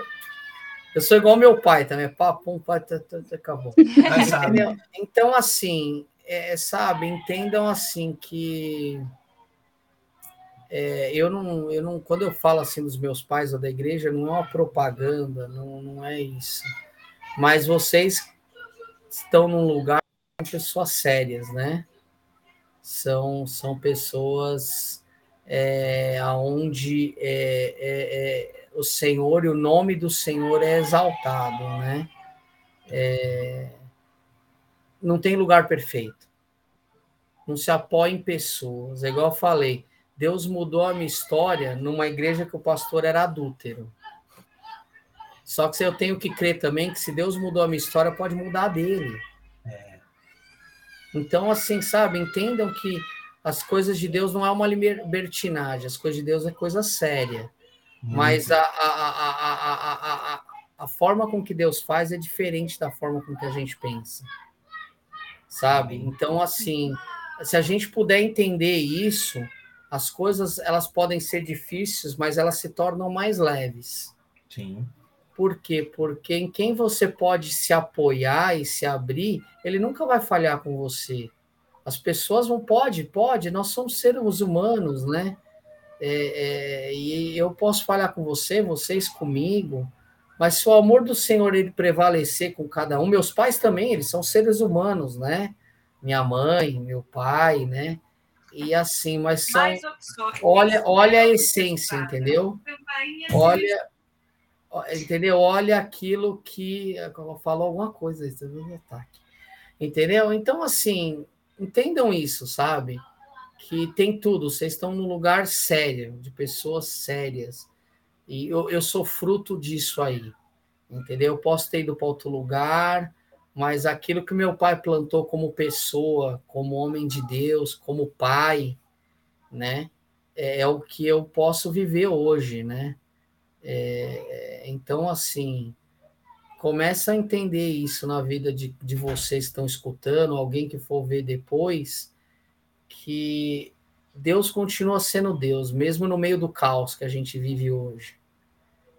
S4: eu sou igual meu pai também, papo, pai, tá, tá, tá, acabou. então, assim, é, sabe, entendam assim que é, eu, não, eu não, quando eu falo assim dos meus pais ou da igreja, não é uma propaganda, não, não é isso. Mas vocês estão num lugar com pessoas sérias, né? São, são pessoas é, onde é, é, é o Senhor e o nome do Senhor é exaltado, né? É, não tem lugar perfeito. Não se apoia em pessoas. É igual eu falei, Deus mudou a minha história numa igreja que o pastor era adúltero. Só que eu tenho que crer também que se Deus mudou a minha história, pode mudar a dele. Então, assim, sabe, entendam que as coisas de Deus não é uma libertinagem, as coisas de Deus é coisa séria. Mas a, a, a, a, a, forma com que Deus faz é diferente da forma com que a gente pensa. Sabe? Então, assim, se a gente puder entender isso, as coisas elas podem ser difíceis, mas elas se tornam mais leves.
S2: Sim.
S4: Por quê? Porque em quem você pode se apoiar e se abrir, ele nunca vai falhar com você. As pessoas vão, pode, pode, nós somos seres humanos, né? é, é, e eu posso falar com você, vocês comigo, mas se o amor do Senhor ele prevalecer com cada um, meus pais também, eles são seres humanos, né? Minha mãe, meu pai, né? E assim, mas são. Olha, olha a essência, entendeu? Olha, entendeu? Olha aquilo que. Eu falo alguma coisa, entendeu? Então, assim, entendam isso, sabe? que tem tudo, vocês estão num lugar sério, de pessoas sérias. E eu, eu sou fruto disso aí, entendeu? Eu posso ter ido para outro lugar, mas aquilo que meu pai plantou como pessoa, como homem de Deus, como pai, né? É, é o que eu posso viver hoje, né? É, então, assim, começa a entender isso na vida de, de vocês que estão escutando, alguém que for ver depois, que Deus continua sendo Deus, mesmo no meio do caos que a gente vive hoje.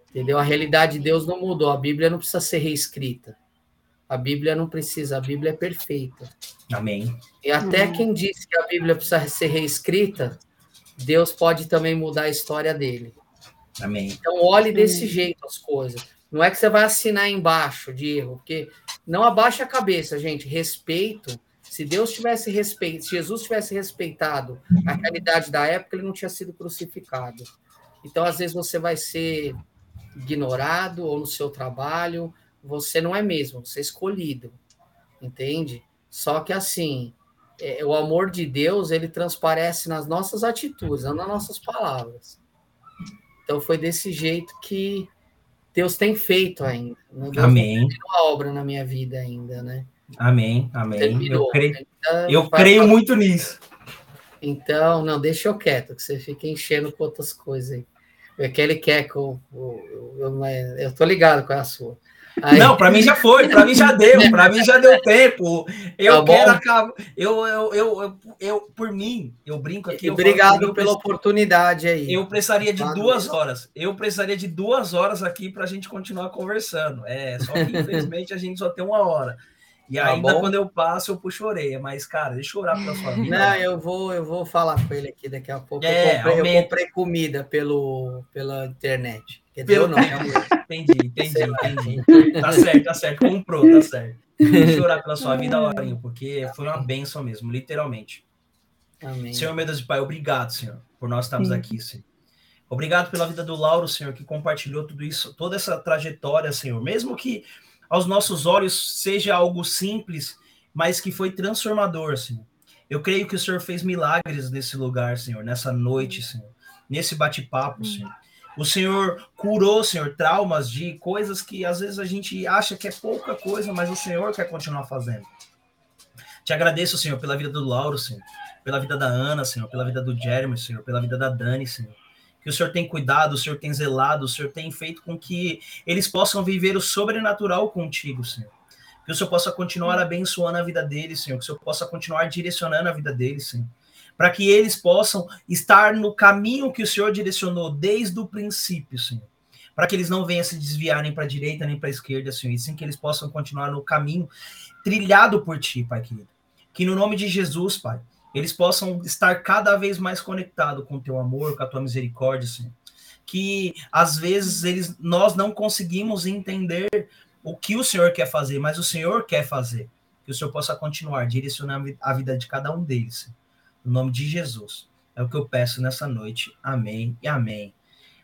S4: Entendeu? A realidade de Deus não mudou, a Bíblia não precisa ser reescrita. A Bíblia não precisa, a Bíblia é perfeita.
S2: Amém.
S4: E até Amém. quem disse que a Bíblia precisa ser reescrita, Deus pode também mudar a história dele.
S2: Amém.
S4: Então olhe desse jeito as coisas. Não é que você vai assinar embaixo de erro, porque não abaixa a cabeça, gente. Respeito se Deus tivesse respeito, se Jesus tivesse respeitado a realidade da época, ele não tinha sido crucificado. Então, às vezes, você vai ser ignorado ou no seu trabalho, você não é mesmo, você é escolhido, entende? Só que assim, é, o amor de Deus ele transparece nas nossas atitudes, não nas nossas palavras. Então foi desse jeito que Deus tem feito ainda.
S2: Né? Deus Amém.
S4: a obra na minha vida ainda, né?
S2: Amém, amém. Terminou. Eu creio, então, eu creio muito nisso.
S4: Então, não, deixa eu quieto, que você fica enchendo com outras coisas aí. É que ele quer que eu, eu, eu, eu tô ligado com a sua.
S2: Aí... Não, para mim já foi, para mim já deu, para mim já deu tempo. Eu tá quero acabar. Eu, eu, eu, eu, eu, por mim, eu brinco aqui.
S4: Obrigado pela oportunidade aí.
S2: Eu precisaria de duas horas. Eu precisaria de duas horas aqui para a gente continuar conversando. É, só que infelizmente a gente só tem uma hora. E tá ainda bom? quando eu passo, eu puxo a orelha. Mas, cara, deixa eu orar pela sua vida.
S4: Não, eu vou, eu vou falar com ele aqui daqui a pouco. É, eu, comprei, eu, comprei, comida pelo, pela internet. Quer dizer, pelo... não,
S2: Entendi, entendi, entendi. Tá certo, tá certo. Comprou, tá certo. Deixa eu orar pela sua vida, Laurinho, porque foi uma benção mesmo, literalmente. Amém. Senhor, meu Deus e Pai, obrigado, Senhor, por nós estarmos Sim. aqui, Senhor. Obrigado pela vida do Lauro, Senhor, que compartilhou tudo isso, toda essa trajetória, Senhor. Mesmo que aos nossos olhos seja algo simples, mas que foi transformador, Senhor. Eu creio que o Senhor fez milagres nesse lugar, Senhor, nessa noite, Senhor, nesse bate-papo, Senhor. O Senhor curou, Senhor, traumas de coisas que às vezes a gente acha que é pouca coisa, mas o Senhor quer continuar fazendo. Te agradeço, Senhor, pela vida do Lauro, Senhor, pela vida da Ana, Senhor, pela vida do Jeremy, Senhor, pela vida da Dani, Senhor que o Senhor tem cuidado, o Senhor tem zelado, o Senhor tem feito com que eles possam viver o sobrenatural contigo, Senhor. Que o Senhor possa continuar abençoando a vida deles, Senhor. Que o Senhor possa continuar direcionando a vida deles, Senhor. para que eles possam estar no caminho que o Senhor direcionou desde o princípio, Senhor. Para que eles não venham se desviar nem para a direita nem para a esquerda, Senhor, e sim que eles possam continuar no caminho trilhado por Ti, Pai querido. Que no nome de Jesus, Pai, eles possam estar cada vez mais conectados com o Teu amor, com a Tua misericórdia, Senhor. Que às vezes eles, nós não conseguimos entender o que o Senhor quer fazer, mas o Senhor quer fazer. Que o Senhor possa continuar direcionando a vida de cada um deles. No nome de Jesus. É o que eu peço nessa noite. Amém e amém.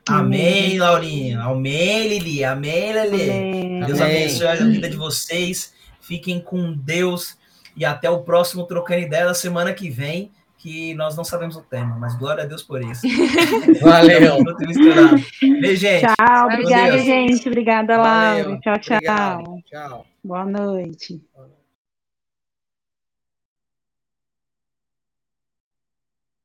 S2: Amém, Laurinha. Amém, Lili. Amém, Lili. Deus abençoe a vida de vocês. Fiquem com Deus. E até o próximo Trocando Ideia da semana que vem, que nós não sabemos o tema, mas glória a Deus por isso.
S4: Valeu.
S2: Beijo, gente.
S3: Tchau, obrigada, gente. Obrigada, Laura. Tchau, tchau. Obrigado. Tchau. Boa noite. Boa noite.